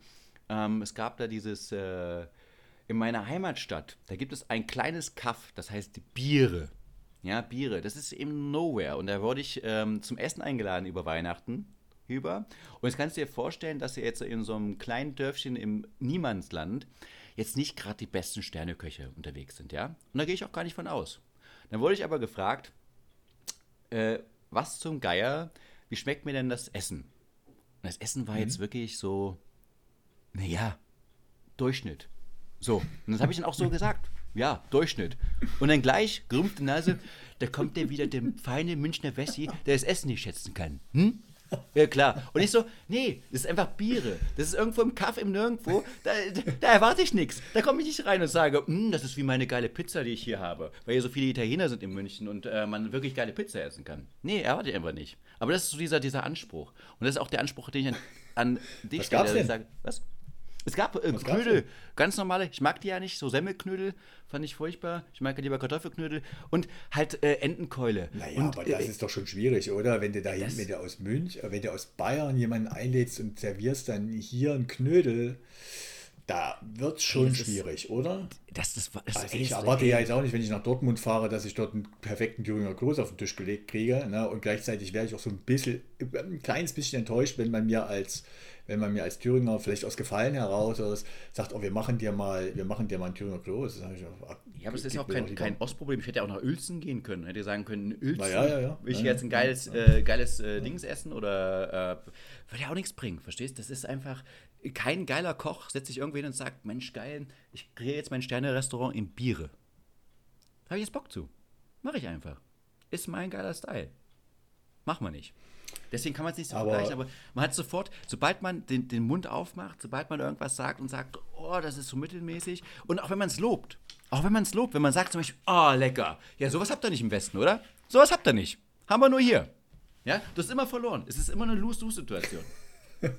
Ähm, es gab da dieses, äh, in meiner Heimatstadt, da gibt es ein kleines Kaff, das heißt Biere. Ja, Biere. Das ist eben Nowhere. Und da wurde ich ähm, zum Essen eingeladen über Weihnachten über. Und jetzt kannst du dir vorstellen, dass ihr jetzt in so einem kleinen Dörfchen im Niemandsland jetzt nicht gerade die besten Sterneköche unterwegs sind, ja? Und da gehe ich auch gar nicht von aus. Dann wurde ich aber gefragt, äh, was zum Geier, wie schmeckt mir denn das Essen? Und das Essen war mhm. jetzt wirklich so, naja, Durchschnitt. So, und das habe ich dann auch so gesagt. Ja, Durchschnitt. Und dann gleich, gerümpfte Nase, da kommt der wieder, der feine Münchner Wessi, der das Essen nicht schätzen kann. Hm? Ja, klar. Und ich so, nee, das ist einfach Biere. Das ist irgendwo im Kaff, im Nirgendwo. Da, da erwarte ich nichts. Da komme ich nicht rein und sage, hm, das ist wie meine geile Pizza, die ich hier habe. Weil hier so viele Italiener sind in München und äh, man wirklich geile Pizza essen kann. Nee, erwarte ich einfach nicht. Aber das ist so dieser, dieser Anspruch. Und das ist auch der Anspruch, den ich an, an dich Was stelle. Gab's denn? Sage, was? Es gab äh, Knödel, ganz normale, ich mag die ja nicht, so Semmelknödel fand ich furchtbar. Ich mag ja lieber Kartoffelknödel und halt äh, Entenkeule. Naja, und, aber das äh, ist doch schon schwierig, oder? Wenn du da hinten, wenn du aus München, wenn du aus Bayern jemanden einlädst und servierst dann hier einen Knödel, da wird es schon schwierig, ist, oder? Das, das, das also ich erwarte ja jetzt auch nicht, wenn ich nach Dortmund fahre, dass ich dort einen perfekten Thüringer Kloß auf den Tisch gelegt kriege. Ne? Und gleichzeitig wäre ich auch so ein bisschen, ein kleines bisschen enttäuscht, wenn man mir als wenn man mir als Thüringer vielleicht aus Gefallen heraus sagt, oh, wir machen dir mal, wir machen dir mal ein Thüringer Klo. Das ich auch, ah, ja, aber es ist ja auch kein, kein Ostproblem. Ich hätte ja auch nach Uelzen gehen können. Hätte sagen können, Uelzen, ja, ja, ja. will ich jetzt ein geiles, äh, geiles äh, Dings essen oder äh, würde ja auch nichts bringen, verstehst? Das ist einfach kein geiler Koch, setzt sich irgendwo hin und sagt, Mensch, geil, ich kriege jetzt mein Sterne-Restaurant in Biere. Habe ich jetzt Bock zu. Mache ich einfach. Ist mein geiler Style. Machen wir nicht. Deswegen kann man es nicht so aber vergleichen, aber man hat sofort, sobald man den, den Mund aufmacht, sobald man irgendwas sagt und sagt, oh, das ist so mittelmäßig, und auch wenn man es lobt, auch wenn man es lobt, wenn man sagt zum Beispiel, oh, lecker, ja, sowas habt ihr nicht im Westen, oder? Sowas habt ihr nicht. Haben wir nur hier. Ja, du hast immer verloren. Es ist immer eine Lose-Lose-Situation. [LAUGHS]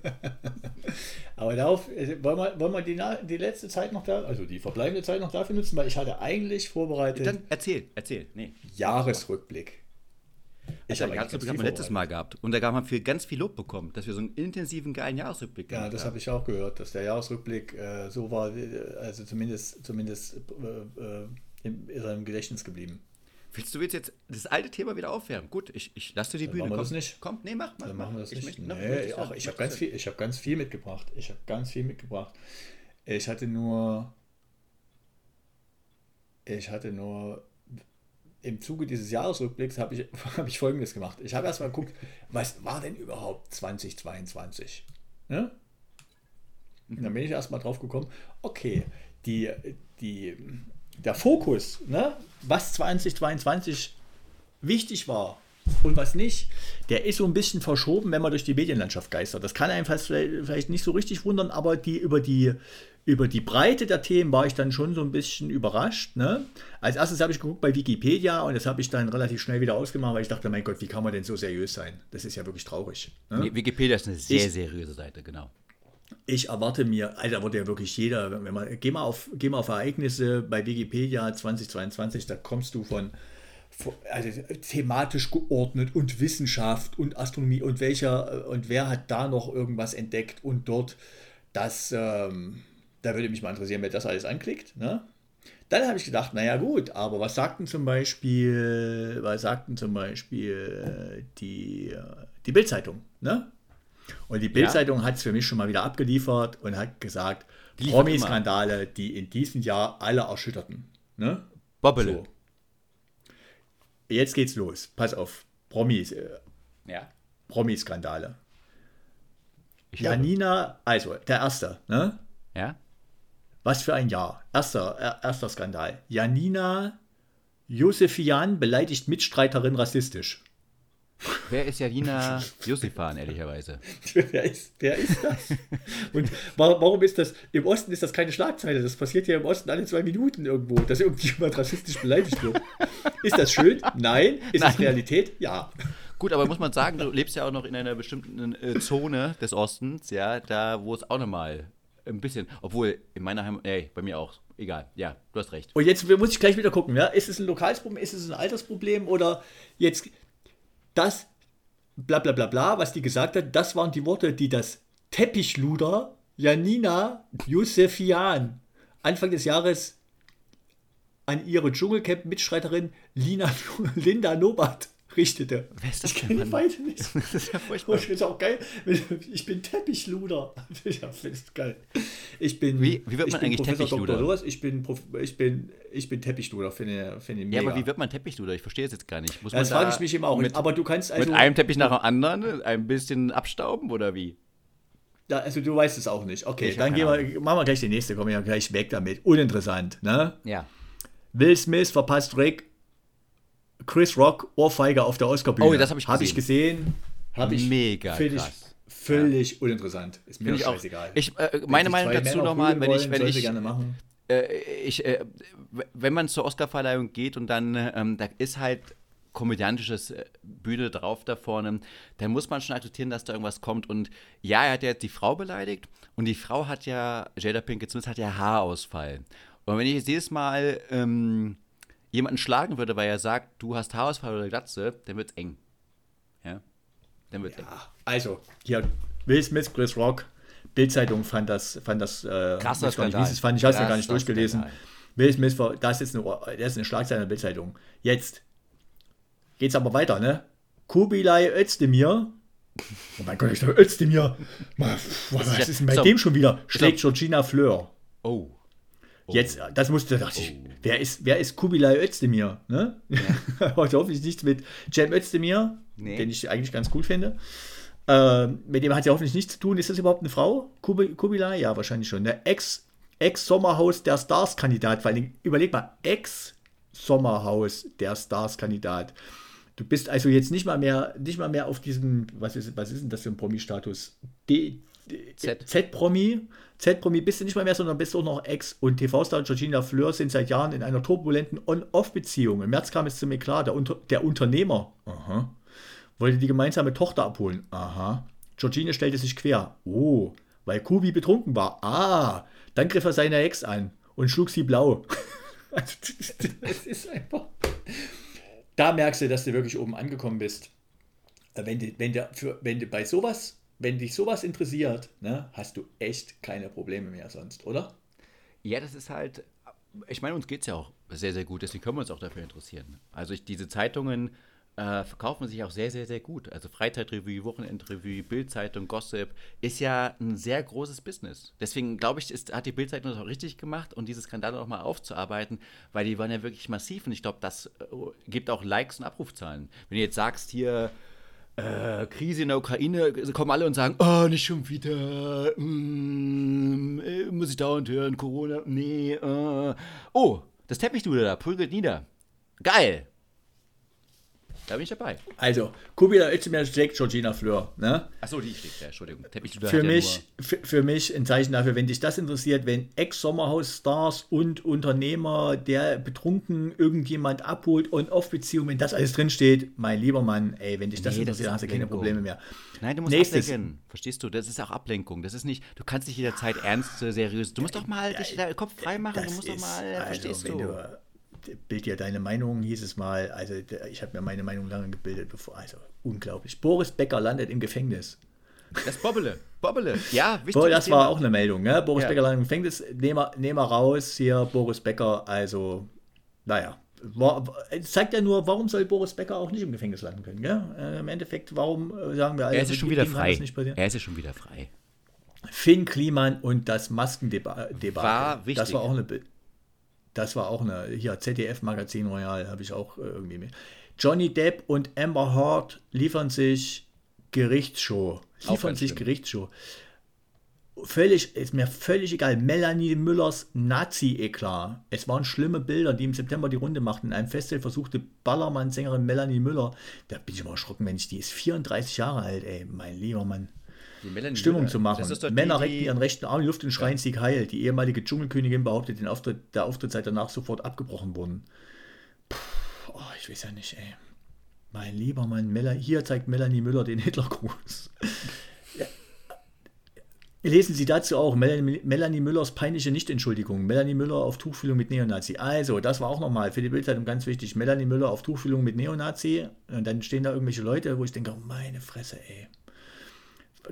Aber darauf, äh, wollen wir, wollen wir die, die letzte Zeit noch da, also die verbleibende Zeit noch dafür nutzen, weil ich hatte eigentlich vorbereitet. Dann erzähl, erzähl. Nee. Jahresrückblick. Ich habe Jahresrückblick haben wir letztes Mal gehabt. Und da haben wir ganz viel Lob bekommen, dass wir so einen intensiven, geilen Jahresrückblick ja, haben. Ja, das habe ich auch gehört, dass der Jahresrückblick äh, so war, äh, also zumindest, zumindest äh, ist er im Gedächtnis geblieben. Willst du jetzt das alte Thema wieder aufwärmen? Gut, ich, ich lasse dir die Dann Bühne. Machen wir das nicht. Komm, nee, mach mal. Dann machen wir das ich nicht. Nee, ach, ich habe ganz, viel, hab ganz viel mitgebracht. Ich habe ganz viel mitgebracht. Ich hatte nur. Ich hatte nur im Zuge dieses Jahresrückblicks habe ich, [LAUGHS] hab ich Folgendes gemacht. Ich habe erstmal geguckt, was war denn überhaupt 2022? Ne? Und dann bin ich erstmal drauf gekommen, okay, die, die, der Fokus, ne, was 2022 wichtig war und was nicht, der ist so ein bisschen verschoben, wenn man durch die Medienlandschaft geistert. Das kann einem vielleicht nicht so richtig wundern, aber die über die über die Breite der Themen war ich dann schon so ein bisschen überrascht. Ne? Als erstes habe ich geguckt bei Wikipedia und das habe ich dann relativ schnell wieder ausgemacht, weil ich dachte, mein Gott, wie kann man denn so seriös sein? Das ist ja wirklich traurig. Ne? Wikipedia ist eine sehr ich, seriöse Seite, genau. Ich erwarte mir, Alter, da wurde ja wirklich jeder, wenn man, geh mal auf, geh mal auf Ereignisse bei Wikipedia 2022, da kommst du von, also thematisch geordnet und Wissenschaft und Astronomie und welcher und wer hat da noch irgendwas entdeckt und dort das ähm, da würde mich mal interessieren, wer das alles anklickt. Ne? Dann habe ich gedacht, naja gut, aber was sagten zum Beispiel, was sagten zum Beispiel äh, die, äh, die Bildzeitung, ne? Und die Bildzeitung ja. hat es für mich schon mal wieder abgeliefert und hat gesagt, Promi-Skandale, die in diesem Jahr alle erschütterten. Ne? Bobbele. So. Jetzt geht's los. Pass auf. Promis. Äh, ja. Promi-Skandale. Janina, also der erste, ne? Ja. Was für ein Jahr. Erster, erster Skandal. Janina Josefian beleidigt Mitstreiterin rassistisch. Wer ist Janina Josefan, ehrlicherweise? [LAUGHS] wer, ist, wer ist das? Und warum ist das? Im Osten ist das keine Schlagzeile. Das passiert ja im Osten alle zwei Minuten irgendwo, dass irgendjemand rassistisch beleidigt wird. Ist das schön? Nein. Ist Nein. das Realität? Ja. Gut, aber muss man sagen, du lebst ja auch noch in einer bestimmten äh, Zone des Ostens, ja, da wo es auch nochmal ein bisschen, obwohl in meiner Heimat, ey, bei mir auch, egal, ja, du hast recht. Und jetzt muss ich gleich wieder gucken, ja, ist es ein lokales Problem, ist es ein Altersproblem oder jetzt das bla bla bla bla, was die gesagt hat, das waren die Worte, die das Teppichluder Janina Josefian Anfang des Jahres an ihre Dschungelcamp-Mitstreiterin [LAUGHS] Linda Nobat richtete. Wer ist das ich kenne die nicht. [LAUGHS] Das ist ja Oh, furchtbar. ich finde auch geil. [LAUGHS] Ich bin Teppichluder. Ja, finde es geil. Ich bin, Wie- wie wird ich man eigentlich Professor Teppichluder? Dr. Ich bin, ich bin, ich bin Teppichluder. Finde finde ich Ja, mega. aber wie wird man Teppichluder? Ich verstehe es jetzt gar nicht. Muss Ja, das da frage ich mich eben auch. Mit, aber du kannst also. mit einem Teppich nach dem anderen ein bisschen abstauben oder wie? Ja, also du weißt es auch nicht. Okay, Ich dann gehen wir, machen wir gleich die nächste, kommen wir ja gleich weg damit. Uninteressant, ne? Ja. Will Smith verpasst Rick, Chris Rock Ohrfeige auf der Oscar-Bühne. Oh, das hab ich Hab ich gesehen. Habe ich. Mega Finde ich krass. völlig uninteressant. Ist mir ich auch. scheißegal. Ich, äh, meine Meinung dazu nochmal, wenn ich, wenn ich, gerne machen. äh, ich, äh, wenn man zur Oscarverleihung geht und dann, ähm, da ist halt komödiantisches äh, Bühne drauf da vorne, dann muss man schon akzeptieren, dass da irgendwas kommt. Und ja, er hat ja jetzt die Frau beleidigt und die Frau hat ja, Jada Pinkett Smith hat ja Haarausfall. Und wenn ich jetzt jedes Mal ähm, jemanden schlagen würde, weil er sagt, du hast Haarausfall oder Glatze, dann wird's eng. Ja? Dann wird's eng. Also, hier, Will Smith, Chris Rock, Bildzeitung fand das, fand das, äh, Krasser gar nicht, wie es fand ich, hast du gar nicht durchgelesen. Skandal. Will Smith, das ist eine, das ist eine Schlagzeile in der Bildzeitung. Jetzt geht's aber weiter, ne? Kubilay Özdemir, [LAUGHS] oh mein Gott, ich dachte, Özdemir, was ja- ist denn bei dem schon wieder? Schlägt Georgina Fleur. Oh. Jetzt, das musste, dachte ich, wer ist, wer ist Kubilay Özdemir? Ne? [LAUGHS] Heute hoffentlich nichts mit Cem Özdemir, Nee. den ich eigentlich ganz cool finde. Ähm, mit dem hat ja hoffentlich nichts zu tun. Ist das überhaupt eine Frau? Kubi- Kubilay? Ja, wahrscheinlich schon. Der Ex- Ex-Sommerhaus der Stars-Kandidat. Vor allem, überleg mal, Ex-Sommerhaus der Stars-Kandidat. Du bist also jetzt nicht mal mehr, nicht mal mehr auf diesem, was ist, was ist denn das für ein Promi-Status? Z-Promi. Z-Promi bist du nicht mal mehr, sondern bist auch noch Ex- und TV-Star Georgina Fleur sind seit Jahren in einer turbulenten On-Off-Beziehung. Im März kam es zum Eklat. Der, Unter der Unternehmer aha, wollte die gemeinsame Tochter abholen. Aha. Georgina stellte sich quer. Oh, weil Kubi betrunken war. Ah, dann griff er seine Ex an und schlug sie blau. [LAUGHS] Also, das ist einfach. Da merkst du, dass du wirklich oben angekommen bist. Wenn du, wenn du, für, wenn du bei sowas, wenn dich sowas interessiert, ne, hast du echt keine Probleme mehr sonst, oder? Ja, das ist halt, ich meine, uns geht es ja auch sehr, sehr gut, deswegen können wir uns auch dafür interessieren. Also ich, diese Zeitungen äh, verkaufen sich auch sehr, sehr, sehr gut. Also Freizeitrevue, Wochenendrevue, Bildzeitung, Gossip ist ja ein sehr großes Business. Deswegen glaube ich, ist, hat die Bildzeitung das auch richtig gemacht und diese Skandale auch mal aufzuarbeiten, weil die waren ja wirklich massiv und ich glaube, das äh, gibt auch Likes und Abrufzahlen. Wenn du jetzt sagst, hier äh, Krise in der Ukraine, kommen alle und sagen, oh, nicht schon wieder, mm, äh, muss ich dauernd hören, Corona, nee, äh. Oh, das Teppichdude da, prügelt nieder. Geil. Da bin ich dabei. Also, Kubila Özdemir schlägt Georgina Fleur, ne? Achso, die steht da, Entschuldigung. Für hat ja mich, für, mich ein Zeichen dafür, wenn dich das interessiert, wenn Ex-Sommerhaus-Stars und Unternehmer, der betrunken irgendjemand abholt und Off-Beziehung, wenn das alles drinsteht, mein lieber Mann, ey, wenn dich das Nee, das interessiert, ist hast du keine. Probleme mehr. Nein, du musst Nächstes. ablenken. Verstehst du? Das ist auch Ablenkung. Das ist nicht, du kannst nicht jederzeit ernst, äh, seriös. Du musst doch mal dich da Kopf frei machen. Du Das musst doch mal, also, verstehst du? du Bild dir deine Meinung, hieß es mal. Also, ich habe mir meine Meinung lange gebildet, bevor. Also, unglaublich. Boris Becker landet im Gefängnis. Das Bobbele. Bobbele. Ja, wichtig. Boah, das war auch eine Meldung, ne? Boris Ja. Becker landet im Gefängnis. Nehmen wir, nehmen wir raus hier, Boris Becker. Also, naja. War, zeigt ja nur, warum soll Boris Becker auch nicht im Gefängnis landen können, gell? Äh, Im Endeffekt, warum äh, sagen wir, also, Er ist ja schon wieder frei. Er ist ja schon wieder frei. Finn Kliman und das Maskendebakel. War wichtig. Das war auch eine. Be- Das war auch eine. Hier, ZDF Magazin Royal habe ich auch äh, irgendwie mit. Johnny Depp und Amber Heard liefern sich Gerichtsshow. Liefern sich schlimm. Gerichtsshow. Völlig, ist mir völlig egal. Melanie Müllers Nazi-Eklat. Es waren schlimme Bilder, die im September die Runde machten. In einem Festival versuchte Ballermann-Sängerin Melanie Müller, da bin ich immer erschrocken, Mensch, die ist 34 Jahre alt, ey, mein lieber Mann. Stimmung zu machen. Männer die- reckten ihren rechten Arm in die Luft und schreien Sieg heil. Die ehemalige Dschungelkönigin behauptet, den Auftritt, der Auftritt sei danach sofort abgebrochen worden. Puh, oh, ich weiß ja nicht, ey. Mein lieber Mann, Mel hier zeigt Melanie Müller den Hitlergruß. Ja. Lesen Sie dazu auch Melanie, Melanie Müllers peinliche Nichtentschuldigung. Melanie Müller auf Tuchfühlung mit Neonazi. Also, das war auch nochmal für die Bildzeitung ganz wichtig. Melanie Müller auf Tuchfühlung mit Neonazi. Und dann stehen da irgendwelche Leute, wo ich denke, meine Fresse, ey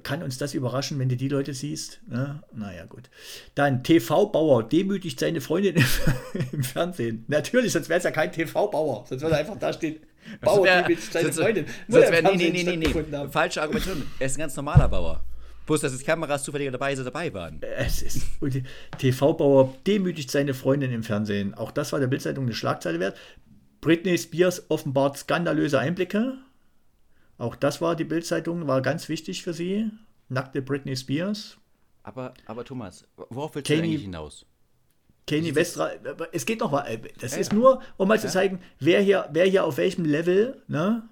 kann uns das überraschen, wenn du die Leute siehst? Ne? Naja, gut. Dann TV-Bauer demütigt seine Freundin im, [LAUGHS] im Fernsehen. Natürlich, sonst wäre es ja kein TV-Bauer. Sonst würde einfach da stehen, Bauer wär, demütigt seine Freundin. Sonst wär, nee, nee, nee, nee, nee. Falsche Argumentation. Er ist ein ganz normaler Bauer. Bloß, dass jetzt Kameras zufällig dabei, so dabei waren. Es ist. TV-Bauer demütigt seine Freundin im Fernsehen. Auch das war der Bildzeitung eine Schlagzeile wert. Britney Spears offenbart skandalöse Einblicke. Auch das war die Bildzeitung, war ganz wichtig für sie. Nackte Britney Spears. Aber, aber Thomas, worauf willst Kanye, du eigentlich hinaus? Kanye Westra, es geht noch mal. Das ja, ist nur, um mal ja. zu zeigen, wer hier, wer hier auf welchem Level ne,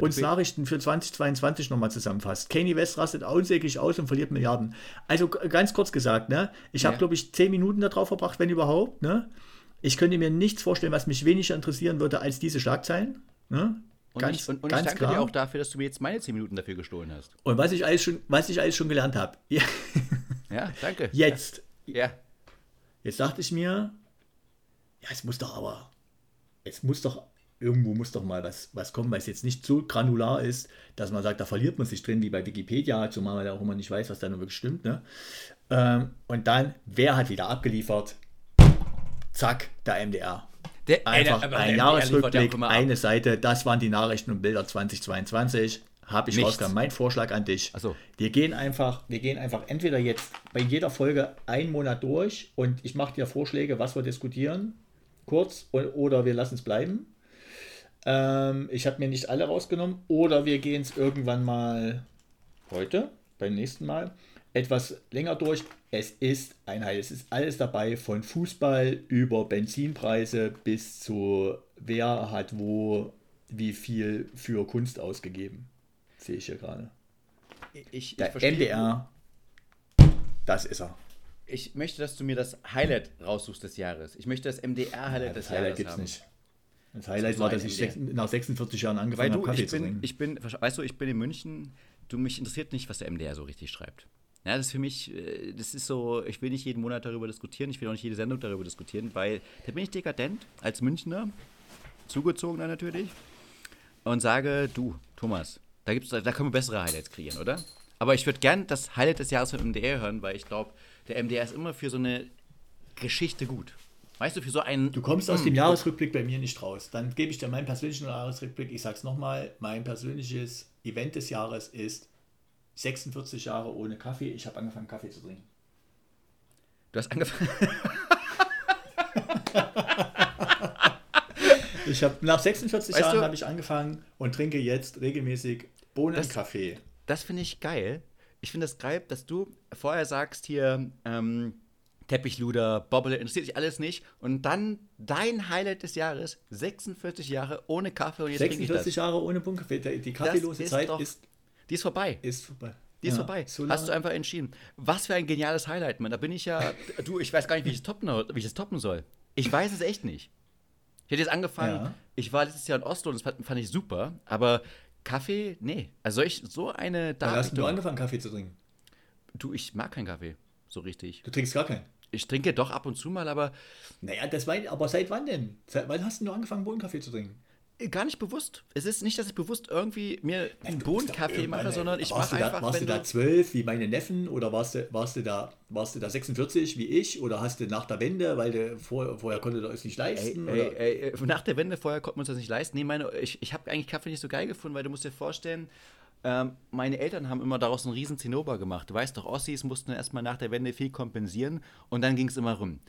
uns Nachrichten für 2022 nochmal zusammenfasst. Kanye West rastet unsäglich aus und verliert Milliarden. Also ganz kurz gesagt, ne, ich ja. habe, glaube ich, zehn Minuten darauf verbracht, wenn überhaupt. Ne? Ich könnte mir nichts vorstellen, was mich weniger interessieren würde als diese Schlagzeilen. Ne? Und, ganz, ich, und, und ganz ich danke klar. dir auch dafür, dass du mir jetzt meine 10 Minuten dafür gestohlen hast. Und was ich alles schon, was ich alles schon gelernt habe. Ja. [LAUGHS] ja, danke. Jetzt. Ja. Jetzt dachte ich mir, ja, es muss doch aber, es muss doch, irgendwo muss doch mal was, was kommen, weil es jetzt nicht so granular ist, dass man sagt, da verliert man sich drin, wie bei Wikipedia, zumal man ja auch immer nicht weiß, was da nur wirklich stimmt. Ne? Ähm, und dann, wer hat wieder abgeliefert? Zack, der MDR. Der, Einfach der, ein Jahresrückblick, eine Seite, das waren die Nachrichten und Bilder 2022. Habe ich Nichts. rausgekommen. Mein Vorschlag an dich. So. Wir gehen einfach, wir gehen einfach entweder jetzt bei jeder Folge einen Monat durch und ich mache dir Vorschläge, was wir diskutieren, kurz, oder wir lassen es bleiben. Ähm, ich habe mir nicht alle rausgenommen. Oder wir gehen es irgendwann mal heute, beim nächsten Mal, etwas länger durch. Es ist Einheit. Es ist alles dabei, von Fußball über Benzinpreise bis zu wer hat wo wie viel für Kunst ausgegeben. Sehe ich hier gerade. Ich, Der ich MDR, das ist er. Ich möchte, dass du mir das Highlight raussuchst des Jahres. Ich möchte das MDR-Highlight ja, des Highlight Jahres gibt's haben. nicht. Das Highlight das war, dass ich MDR. nach 46 Jahren angefangen habe, Kaffee ich bin, zu trinken. Ich bin, weißt du, ich bin in München. Du, mich interessiert nicht, was der MDR so richtig schreibt. Ja, das ist für mich, äh, das ist so, ich will nicht jeden Monat darüber diskutieren, ich will auch nicht jede Sendung darüber diskutieren, weil da bin ich dekadent als Münchner, zugezogener natürlich, und sage, du, Thomas, da, gibt's, da können wir bessere Highlights kreieren, oder? Aber ich würde gern das Highlight des Jahres vom MDR hören, weil ich glaube, der MDR ist immer für so eine Geschichte gut. Weißt du, für so einen. Du kommst aus dem Jahresrückblick bei mir nicht raus. Dann gebe ich dir meinen persönlichen Jahresrückblick. Ich sag's nochmal: Mein persönliches Event des Jahres ist 46 Jahre ohne Kaffee. Ich habe angefangen, Kaffee zu trinken. Du hast angefangen. [LAUGHS] ich habe nach 46 weißt Jahren habe ich angefangen und trinke jetzt regelmäßig Bohnenkaffee. Das, das finde ich geil. Ich finde das geil, dass du vorher sagst hier ähm, Teppichluder, Bobble, interessiert dich alles nicht. Und dann dein Highlight des Jahres, 46 Jahre ohne Kaffee und jetzt 46 Jahre ohne Bohnenkaffee. Die kaffeelose Zeit ist die ist vorbei. Ist vorbei. Die ist ja, vorbei. So Hast du einfach entschieden. Was für ein geniales Highlight, Mann. Da bin ich ja. du, ich weiß gar nicht, wie ich es toppen, wie ich es toppen soll. Ich weiß es echt nicht. Ich hätte jetzt angefangen, ja. ich war letztes Jahr in Oslo und das fand ich super, aber Kaffee, nee. Also ich so eine da. hast du angefangen, Kaffee zu trinken? Du, ich mag keinen Kaffee. So richtig. Du trinkst gar keinen? Ich trinke doch ab und zu mal, aber. Naja, das war, aber seit wann denn? Seit wann hast du nur angefangen, Bohnenkaffee zu trinken? Gar nicht bewusst. Es ist nicht, dass ich bewusst irgendwie mir einen Bohnenkaffee mache, sondern ich mache einfach. Da, warst du da zwölf wie meine Neffen oder warst du, warst, du da, warst du da 46 wie ich oder hast du nach der Wende, weil du vor, vorher konnte das nicht leisten? Ey, ey, ey, nach der Wende vorher konnte man das nicht leisten. Nee, meine, ich, ich habe eigentlich Kaffee nicht so geil gefunden, weil du musst dir vorstellen, ähm, meine Eltern haben immer daraus einen riesen Zinnober gemacht. Du weißt doch, Ossis mussten erstmal nach der Wende viel kompensieren und dann ging es immer rum.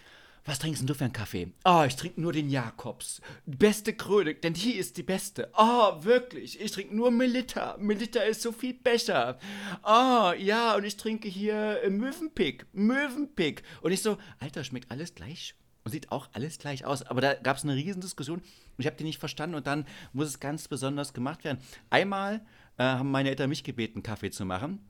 Was trinkst du für einen Kaffee? Oh, ich trinke nur den Jakobs. Beste Kröne, denn die ist die beste. Oh, wirklich, ich trinke nur Melitta. Melitta ist so viel besser. Oh, ja, und ich trinke hier äh, Möwenpick. Möwenpick. Und ich so, Alter, schmeckt alles gleich. Und sieht auch alles gleich aus. Aber da gab es eine riesen Diskussion und ich habe die nicht verstanden und dann muss es ganz besonders gemacht werden. Einmal äh, haben meine Eltern mich gebeten, Kaffee zu machen.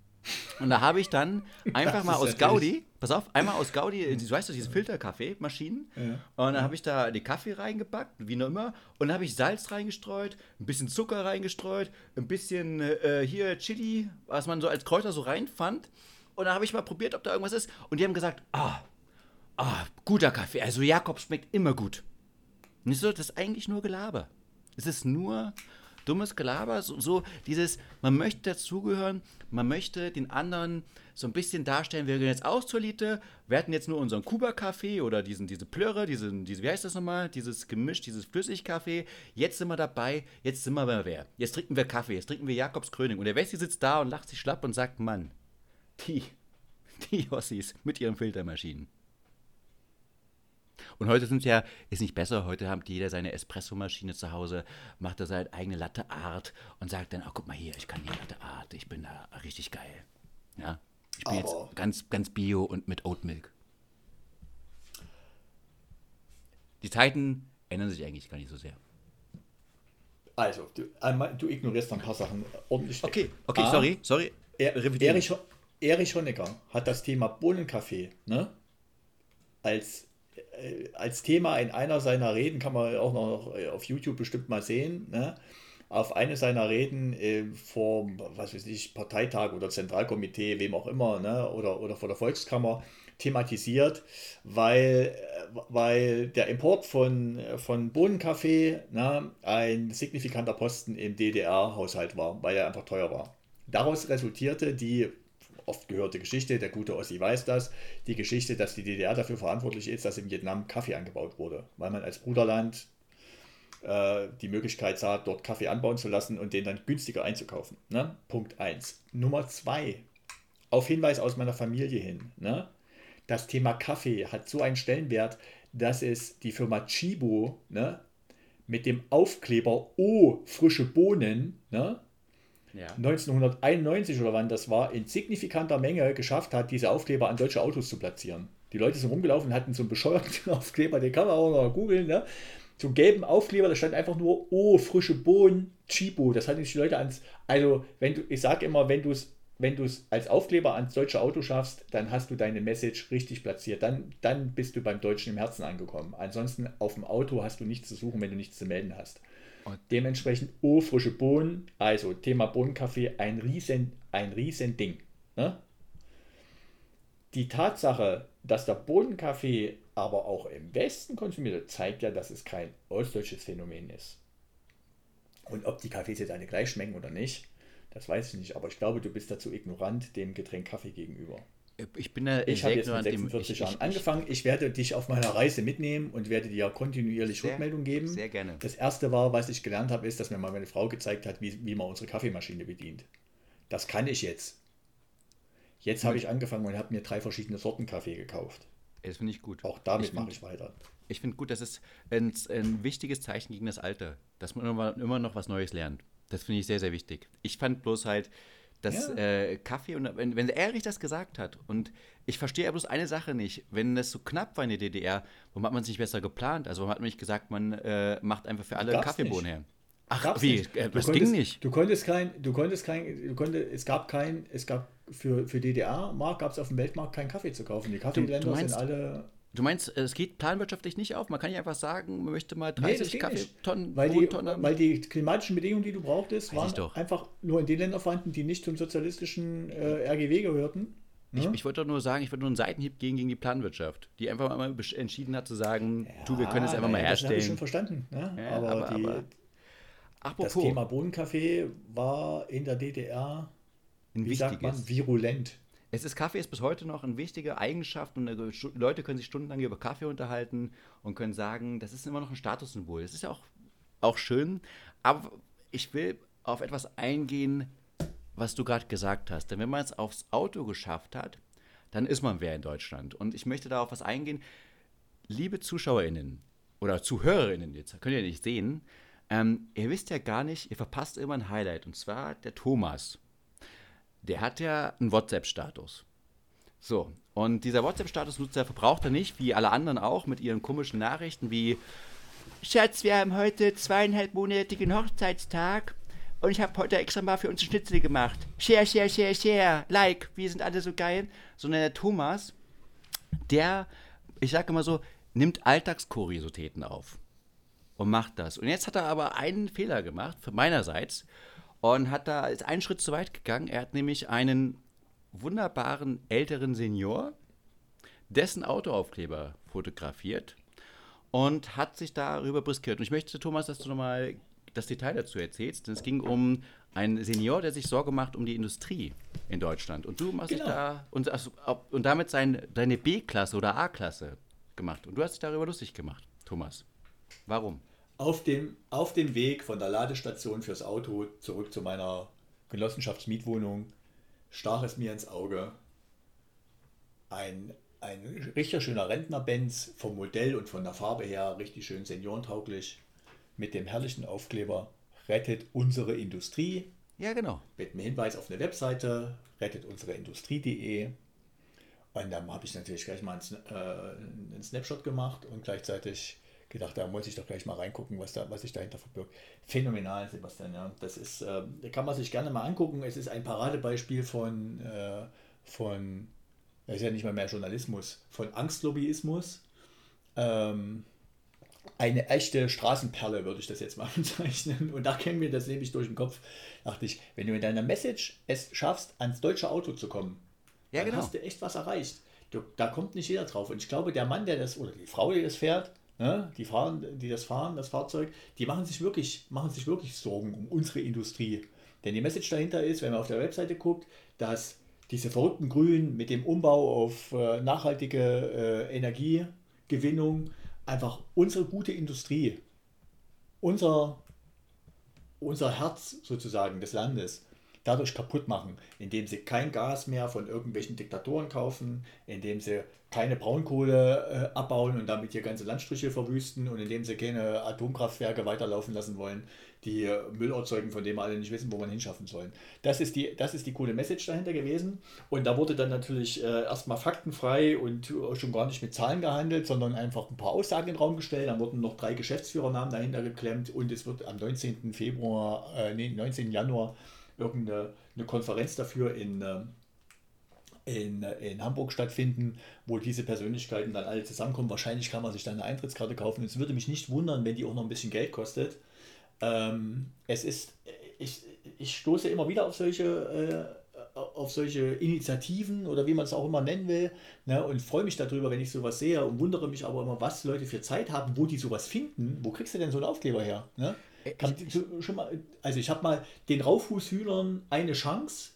Und da habe ich dann [LAUGHS] einfach Das mal aus Gaudi, pass auf, einmal aus Gaudi, du weißt doch, diese Filterkaffeemaschinen. Ja. Und dann habe ich da den Kaffee reingepackt, wie noch immer. Und dann habe ich Salz reingestreut, ein bisschen Zucker reingestreut, ein bisschen äh, hier Chili, was man so als Kräuter so reinfand. Und dann habe ich mal probiert, ob da irgendwas ist. Und die haben gesagt, ah, ah, guter Kaffee. Also Jakob schmeckt immer gut. Und ich so, das ist eigentlich nur Gelaber. Es ist nur dummes Gelaber, so, so dieses, man möchte dazugehören, man möchte den anderen so ein bisschen darstellen, wir gehen jetzt aus zur Elite, wir hatten jetzt nur unseren Kuba-Kaffee oder diesen, diese Plörre, diesen, diese, wie heißt das nochmal, dieses Gemisch, dieses Flüssigkaffee, jetzt sind wir dabei, jetzt sind wir bei wer, jetzt trinken wir Kaffee, jetzt trinken wir Jakobs Kröning. Und der Wessi sitzt da und lacht sich schlapp und sagt, Mann, die, die Ossis mit ihren Filtermaschinen. Und heute sind ja, ist nicht besser, heute hat jeder seine Espressomaschine zu Hause, macht da seine eigene Latte Art und sagt dann, oh, guck mal hier, ich kann hier Latte Art, ich bin da richtig geil. Ja, ich bin Aber- jetzt ganz, ganz bio und mit Oatmilk. Die Zeiten ändern sich eigentlich gar nicht so sehr. Also, du, einmal, du ignorierst ein paar Sachen ordentlich. Okay, okay, A, sorry, sorry. Er. Erich, Erich Honecker hat das Thema Bohnenkaffee ne, als, als Thema in einer seiner Reden, kann man auch noch äh, auf YouTube bestimmt mal sehen, ne, auf eine seiner Reden äh, vor, was weiß ich, Parteitag oder Zentralkomitee, wem auch immer, ne, oder, oder vor der Volkskammer thematisiert, weil, äh, weil der Import von, von Bohnenkaffee ne, ein signifikanter Posten im DDR-Haushalt war, weil er einfach teuer war. Daraus resultierte die oft gehörte Geschichte, der gute Ossi weiß das, die Geschichte, dass die DDR dafür verantwortlich ist, dass in Vietnam Kaffee angebaut wurde, weil man als Bruderland äh, die Möglichkeit sah, dort Kaffee anbauen zu lassen und den dann günstiger einzukaufen. Ne? Punkt 1. Nummer 2. Auf Hinweis aus meiner Familie hin. Ne? Das Thema Kaffee hat so einen Stellenwert, dass es die Firma Chibo ne, mit dem Aufkleber O frische Bohnen ne, Ja. 1991 oder wann das war, in signifikanter Menge geschafft hat, diese Aufkleber an deutsche Autos zu platzieren. Die Leute sind rumgelaufen hatten so einen bescheuerten [LAUGHS] Aufkleber, den kann man auch noch googeln, ne? So einen gelben Aufkleber, da stand einfach nur, oh, frische Bohnen, Chibo. Das hatten sich die Leute ans, also wenn du, ich sage immer, wenn du es wenn du es als Aufkleber ans deutsche Auto schaffst, dann hast du deine Message richtig platziert. Dann, dann bist du beim Deutschen im Herzen angekommen. Ansonsten auf dem Auto hast du nichts zu suchen, wenn du nichts zu melden hast. Und- Dementsprechend, oh, frische Bohnen, also Thema Bohnenkaffee, ein riesen, ein riesen Ding. Ne? Die Tatsache, dass der Bohnenkaffee aber auch im Westen konsumiert wird, zeigt ja, dass es kein ostdeutsches Phänomen ist. Und ob die Kaffees jetzt alle gleich schmecken oder nicht, das weiß ich nicht. Aber ich glaube, du bist dazu ignorant dem Getränk Kaffee gegenüber. Ich bin da Ich habe jetzt mit ignorant im- 46 ich- Jahren ich- angefangen. Ich werde dich auf meiner Reise mitnehmen und werde dir kontinuierlich Sehr- Rückmeldung geben. sehr gerne. Das erste war, was ich gelernt habe, ist, dass mir mal meine Frau gezeigt hat, wie, wie man unsere Kaffeemaschine bedient. Das kann ich jetzt. Jetzt habe ich angefangen und habe mir drei verschiedene Sorten Kaffee gekauft. Das finde ich gut. Auch damit Ich mache find- ich weiter. Ich finde gut, das ist ein, ein wichtiges Zeichen gegen das Alter, dass man immer, immer noch was Neues lernt. Das finde ich sehr, sehr wichtig. Ich fand bloß halt, dass Ja. äh, Kaffee und wenn, wenn Erich das gesagt hat und ich verstehe ja bloß eine Sache nicht, wenn das so knapp war in der DDR, warum hat man es nicht besser geplant? Also warum hat man nicht gesagt, man äh, macht einfach für alle Kaffeebohnen her? Ach, Gab's wie? nicht. Äh, das konntest, ging nicht. Du konntest kein, du konntest kein, du konntest, es gab kein, es gab für, für DDR-Markt gab es auf dem Weltmarkt keinen Kaffee zu kaufen. Die Kaffeeländer sind alle Du meinst, es geht planwirtschaftlich nicht auf? Man kann nicht einfach sagen, man möchte mal Nee, 30 geht nicht. Kaffeetonnen, Weil die, haben? weil die klimatischen Bedingungen, die du brauchtest, Weiß waren einfach nur in den Ländern vorhanden, die nicht zum sozialistischen äh, RGW gehörten. Ich, Ne? ich wollte doch nur sagen, ich wollte nur einen Seitenhieb gegen, gegen die Planwirtschaft, die einfach mal entschieden hat zu sagen, du, wir können es einfach mal naja, Das habe ich schon herstellen. verstanden. Ne? Ja, aber aber- die, aber- das Apropos, Thema Bohnenkaffee war in der DDR, ein wie sagt man, virulent. Es ist Kaffee ist bis heute noch eine wichtige Eigenschaft und Leute können sich stundenlang über Kaffee unterhalten und können sagen, das ist immer noch ein Statussymbol. Das ist ja auch, auch schön, aber ich will auf etwas eingehen, was du gerade gesagt hast. Denn wenn man es aufs Auto geschafft hat, dann ist man wer in Deutschland. Und ich möchte da auf was eingehen. Liebe ZuschauerInnen oder ZuhörerInnen, jetzt könnt ihr nicht sehen, ähm, ihr wisst ja gar nicht, ihr verpasst immer ein Highlight. Und zwar der Thomas der hat ja einen WhatsApp-Status. So, und dieser WhatsApp-Status nutzt er, verbraucht er nicht, wie alle anderen auch, mit ihren komischen Nachrichten wie Schatz, wir haben heute zweieinhalbmonatigen Hochzeitstag. und ich habe heute extra mal für uns Schnitzel gemacht. Share, share, share, share, like, wir sind alle so geil. Sondern der Thomas, der, ich sage immer so, nimmt Alltagskuriositäten auf und macht das. Und jetzt hat er aber einen Fehler gemacht, von meinerseits, und hat da ist einen Schritt zu weit gegangen. Er hat nämlich einen wunderbaren älteren Senior, dessen Autoaufkleber fotografiert und hat sich darüber briskiert. Und ich möchte, Thomas, dass du nochmal das Detail dazu erzählst. Denn es ging um einen Senior, der sich Sorge macht um die Industrie in Deutschland. Und du machst genau. dich da und, und damit sein, deine B-Klasse oder A-Klasse gemacht. Und du hast dich darüber lustig gemacht, Thomas. Warum? Auf dem, auf dem Weg von der Ladestation fürs Auto zurück zu meiner Genossenschaftsmietwohnung stach es mir ins Auge. Ein, ein richtig schöner Rentner-Benz vom Modell und von der Farbe her richtig schön seniorentauglich mit dem herrlichen Aufkleber Rettet unsere Industrie. Ja, genau. Mit einem Hinweis auf eine Webseite, rettetunsereindustrie.de. Und dann habe ich natürlich gleich mal einen, äh, einen, Snapshot gemacht und gleichzeitig gedacht, da muss ich doch gleich mal reingucken, was, da, was sich dahinter verbirgt. Phänomenal, Sebastian. Ja. Das ist, äh, kann man sich gerne mal angucken. Es ist ein Paradebeispiel von, äh, von das ist ja nicht mal mehr Journalismus, von Angstlobbyismus. Ähm, eine echte Straßenperle, würde ich das jetzt mal [LAUGHS] bezeichnen. Und da kennen wir das nämlich durch den Kopf. Dachte ich, wenn du mit deiner Message es schaffst, ans deutsche Auto zu kommen, ja, dann genau. hast du echt was erreicht. Du, da kommt nicht jeder drauf. Und ich glaube, der Mann, der das, oder die Frau, die das fährt, ne, die, fahren, die das fahren, das Fahrzeug, die machen sich, wirklich, machen sich wirklich Sorgen um unsere Industrie. Denn die Message dahinter ist, wenn man auf der Webseite guckt, dass diese verrückten Grünen mit dem Umbau auf äh, nachhaltige äh, Energiegewinnung einfach unsere gute Industrie, unser, unser Herz sozusagen des Landes dadurch kaputt machen, indem sie kein Gas mehr von irgendwelchen Diktatoren kaufen, indem sie keine Braunkohle äh, abbauen und damit hier ganze Landstriche verwüsten und indem sie keine Atomkraftwerke weiterlaufen lassen wollen, die äh, Müll erzeugen, von dem alle nicht wissen, wo man hinschaffen sollen. Das ist die, das ist die coole Message dahinter gewesen. Und da wurde dann natürlich äh, erstmal faktenfrei und äh, schon gar nicht mit Zahlen gehandelt, sondern einfach ein paar Aussagen in den Raum gestellt. Dann wurden noch drei Geschäftsführernamen dahinter geklemmt und es wird am 19. Februar, äh, nee, 19. Januar irgendeine eine Konferenz dafür in, äh, in, in Hamburg stattfinden, wo diese Persönlichkeiten dann alle zusammenkommen. Wahrscheinlich kann man sich dann eine Eintrittskarte kaufen. Es würde mich nicht wundern, wenn die auch noch ein bisschen Geld kostet. Ähm, es ist, ich, ich stoße immer wieder auf solche, äh, auf solche Initiativen oder wie man es auch immer nennen will ne, und freue mich darüber, wenn ich sowas sehe und wundere mich aber immer, was Leute für Zeit haben, wo die sowas finden. Wo kriegst du denn so einen Aufkleber her? Ne? Äh, ich, schon mal, also ich habe mal den Rauffußhühnern eine Chance.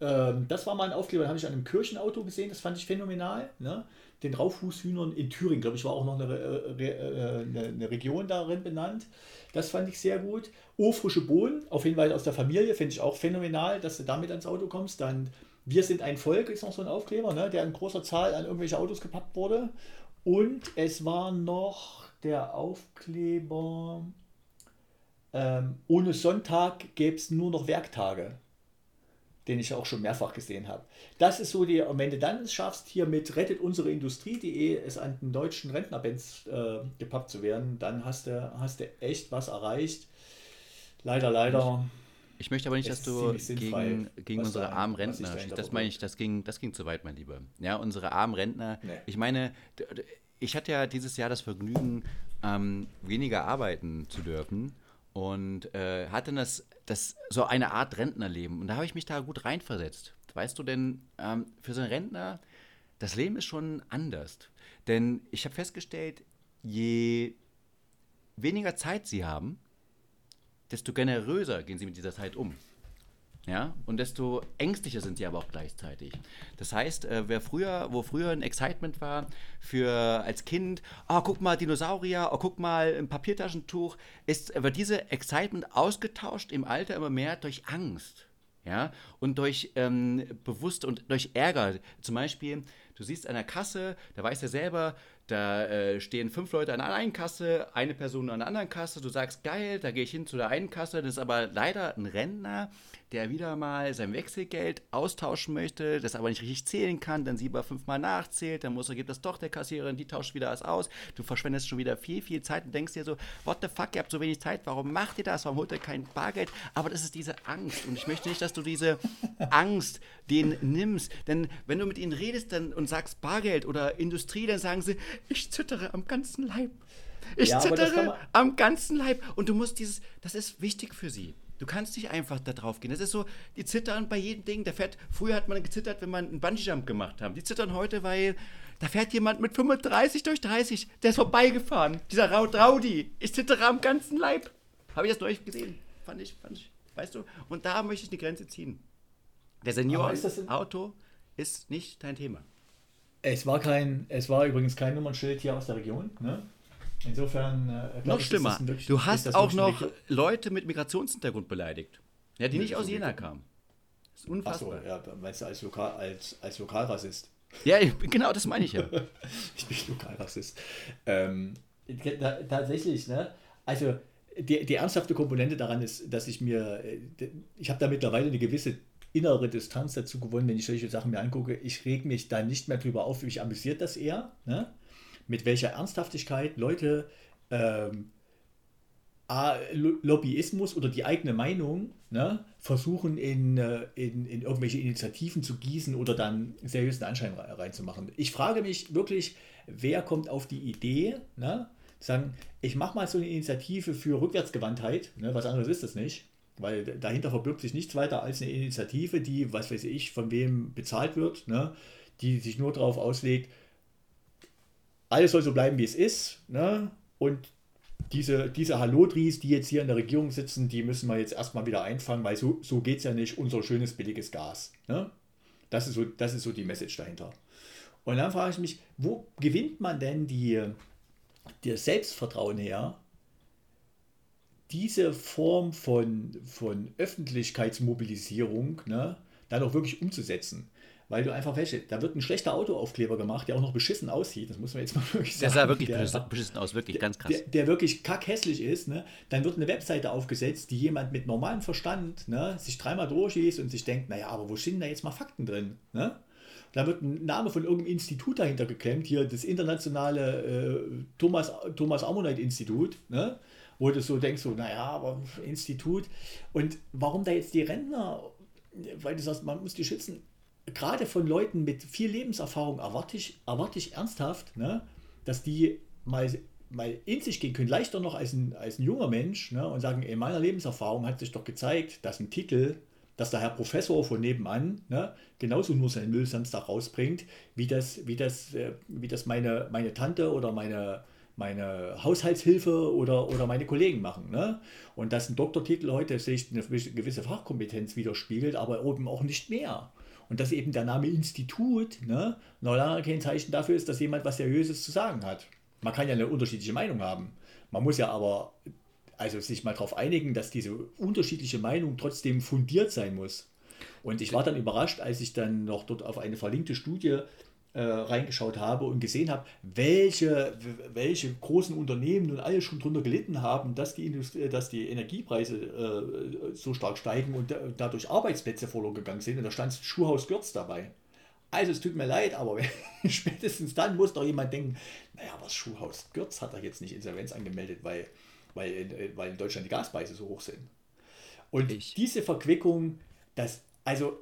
Ähm, das war mal ein Aufkleber, den habe ich an einem Kirchenauto gesehen, das fand ich phänomenal. Ne? Den Rauffußhühnern in Thüringen, glaube ich, war auch noch eine, äh, äh, eine, eine Region darin benannt. Das fand ich sehr gut. Oh, frische Bohnen, auf jeden Fall aus der Familie, finde ich auch phänomenal, dass du damit ans Auto kommst. Dann Wir sind ein Volk ist noch so ein Aufkleber, ne, der in großer Zahl an irgendwelche Autos gepackt wurde. Und es war noch der Aufkleber, ähm, ohne Sonntag gäbe es nur noch Werktage den ich auch schon mehrfach gesehen habe. Das ist so die, und wenn du dann es schaffst, hier mit rettet unsere Industrie.de es an den deutschen Rentnerbands äh, gepackt zu werden, dann hast du, hast du echt was erreicht. Leider, leider. Ich möchte aber nicht, dass du gegen, gegen unsere da, armen Rentner, das meine ich, das ging, das ging zu weit, mein Lieber. Ja, unsere armen Rentner. Nee. Ich meine, ich hatte ja dieses Jahr das Vergnügen, ähm, weniger arbeiten zu dürfen und äh, hatte das, das so eine Art Rentnerleben. Und da habe ich mich da gut reinversetzt. Weißt du denn, ähm, für so einen Rentner, das Leben ist schon anders. Denn ich habe festgestellt, je weniger Zeit sie haben, desto generöser gehen sie mit dieser Zeit um. Ja, und desto ängstlicher sind sie aber auch gleichzeitig. Das heißt, äh, wer früher, wo früher ein Excitement war für als Kind, oh, guck mal Dinosaurier, oh, guck mal ein Papiertaschentuch, ist wird diese Excitement ausgetauscht im Alter immer mehr durch Angst. Ja, und durch ähm, bewusst und durch Ärger. Zum Beispiel, du siehst an der Kasse, da weißt du selber, da äh, stehen fünf Leute an einer einen Kasse, eine Person an der anderen Kasse. Du sagst, geil, da gehe ich hin zu der einen Kasse. Das ist aber leider ein Rentner, der wieder mal sein Wechselgeld austauschen möchte, das aber nicht richtig zählen kann, dann sie fünfmal nachzählt, dann muss er, gibt das doch der Kassiererin, die tauscht wieder alles aus. Du verschwendest schon wieder viel, viel Zeit und denkst dir so, what the fuck, ihr habt so wenig Zeit, warum macht ihr das? Warum holt ihr kein Bargeld? Aber das ist diese Angst und ich möchte nicht, dass du diese [LAUGHS] Angst den nimmst, denn wenn du mit ihnen redest dann, und sagst Bargeld oder Industrie, dann sagen sie, ich zittere am ganzen Leib. Ich ja, zittere am ganzen Leib. Und du musst dieses, das ist wichtig für sie. Du kannst nicht einfach da drauf gehen. Das ist so, die zittern bei jedem Ding. Der fährt, früher hat man gezittert, wenn man einen Bungee-Jump gemacht hat. Die zittern heute, weil da fährt jemand mit 35 durch 30. Der ist vorbeigefahren. Dieser Raudi. Ich zittere am ganzen Leib. Habe ich das neulich Fand ich, fand ich. Weißt du? Und da möchte ich die Grenze ziehen. Der Senior-Auto ist, ist nicht dein Thema. Es war kein, es war übrigens kein Nummernschild hier aus der Region. Ne? Insofern. Äh, noch schlimmer. Wirklich, du hast auch noch Leute mit Migrationshintergrund beleidigt. Ja, die nicht aus Jena kamen. Das ist unfassbar. Achso, ja, meinst du als, Lokal, als, als Lokalrassist? Ja, genau, das meine ich ja. [LAUGHS] ich bin Lokalrassist. Ähm, tatsächlich, ne? Also, die, die ernsthafte Komponente daran ist, dass ich mir, äh, ich habe da mittlerweile eine gewisse innere Distanz dazu gewonnen, wenn ich solche Sachen mir angucke. Ich reg mich da nicht mehr drüber auf, mich amüsiert das eher. Ne? Mit welcher Ernsthaftigkeit Leute ähm, Lobbyismus oder die eigene Meinung ne, versuchen in, äh, in, in irgendwelche Initiativen zu gießen oder dann seriösen Anschein reinzumachen. Ich frage mich wirklich, wer kommt auf die Idee, ne, sagen, ich mache mal so eine Initiative für Rückwärtsgewandtheit, ne, was anderes ist das nicht, weil dahinter verbirgt sich nichts weiter als eine Initiative, die, was weiß ich, von wem bezahlt wird, ne? die sich nur darauf auslegt, alles soll so bleiben, wie es ist. Ne? Und diese, diese Hallodris, die jetzt hier in der Regierung sitzen, die müssen wir jetzt erstmal wieder einfangen, weil so, so geht es ja nicht, unser schönes billiges Gas. Ne? Das, ist so, das ist so die Message dahinter. Und dann frage ich mich, wo gewinnt man denn die, das Selbstvertrauen her, diese Form von, von Öffentlichkeitsmobilisierung ne, dann auch wirklich umzusetzen. Weil du einfach welche, da wird ein schlechter Autoaufkleber gemacht, der auch noch beschissen aussieht, das muss man jetzt mal [LAUGHS] wirklich sagen. Der sah wirklich der, beschissen aus, wirklich ganz krass. Der, der wirklich kackhässlich ist, ne? dann wird eine Webseite aufgesetzt, die jemand mit normalem Verstand ne, sich dreimal durchliest und sich denkt, naja, aber wo stehen da jetzt mal Fakten drin? Ne? Da wird ein Name von irgendeinem Institut dahinter geklemmt, hier das internationale äh, Thomas, Thomas Ammonite Institut. Ne? wo du so denkst, so, naja, aber Institut. Und warum da jetzt die Rentner, weil du sagst, man muss die schützen, gerade von Leuten mit viel Lebenserfahrung erwarte ich, erwarte ich ernsthaft, ne, dass die mal, mal in sich gehen können, leichter noch als ein, als ein junger Mensch, ne, und sagen, in meiner Lebenserfahrung hat sich doch gezeigt, dass ein Titel, dass der Herr Professor von nebenan ne, genauso nur seinen Müll Samstag rausbringt, wie das, wie das, äh, wie das meine, meine Tante oder meine, meine Haushaltshilfe oder, oder meine Kollegen machen. Ne? Und dass ein Doktortitel heute sich eine gewisse Fachkompetenz widerspiegelt, aber eben auch nicht mehr. Und dass eben der Name Institut ne, noch kein Zeichen dafür ist, dass jemand was Seriöses zu sagen hat. Man kann ja eine unterschiedliche Meinung haben. Man muss ja aber also sich mal darauf einigen, dass diese unterschiedliche Meinung trotzdem fundiert sein muss. Und ich war dann überrascht, als ich dann noch dort auf eine verlinkte Studie äh, reingeschaut habe und gesehen habe, welche, welche großen Unternehmen nun alle schon darunter gelitten haben, dass die, Industrie, dass die Energiepreise äh, so stark steigen und da, dadurch Arbeitsplätze verloren gegangen sind. Und da stand Schuhhaus Gürz dabei. Also es tut mir leid, aber [LAUGHS] spätestens dann muss doch jemand denken, naja, was Schuhhaus Gürz hat er jetzt nicht Insolvenz angemeldet, weil, weil, in, weil in Deutschland die Gaspreise so hoch sind. Und ich. diese Verquickung, das, also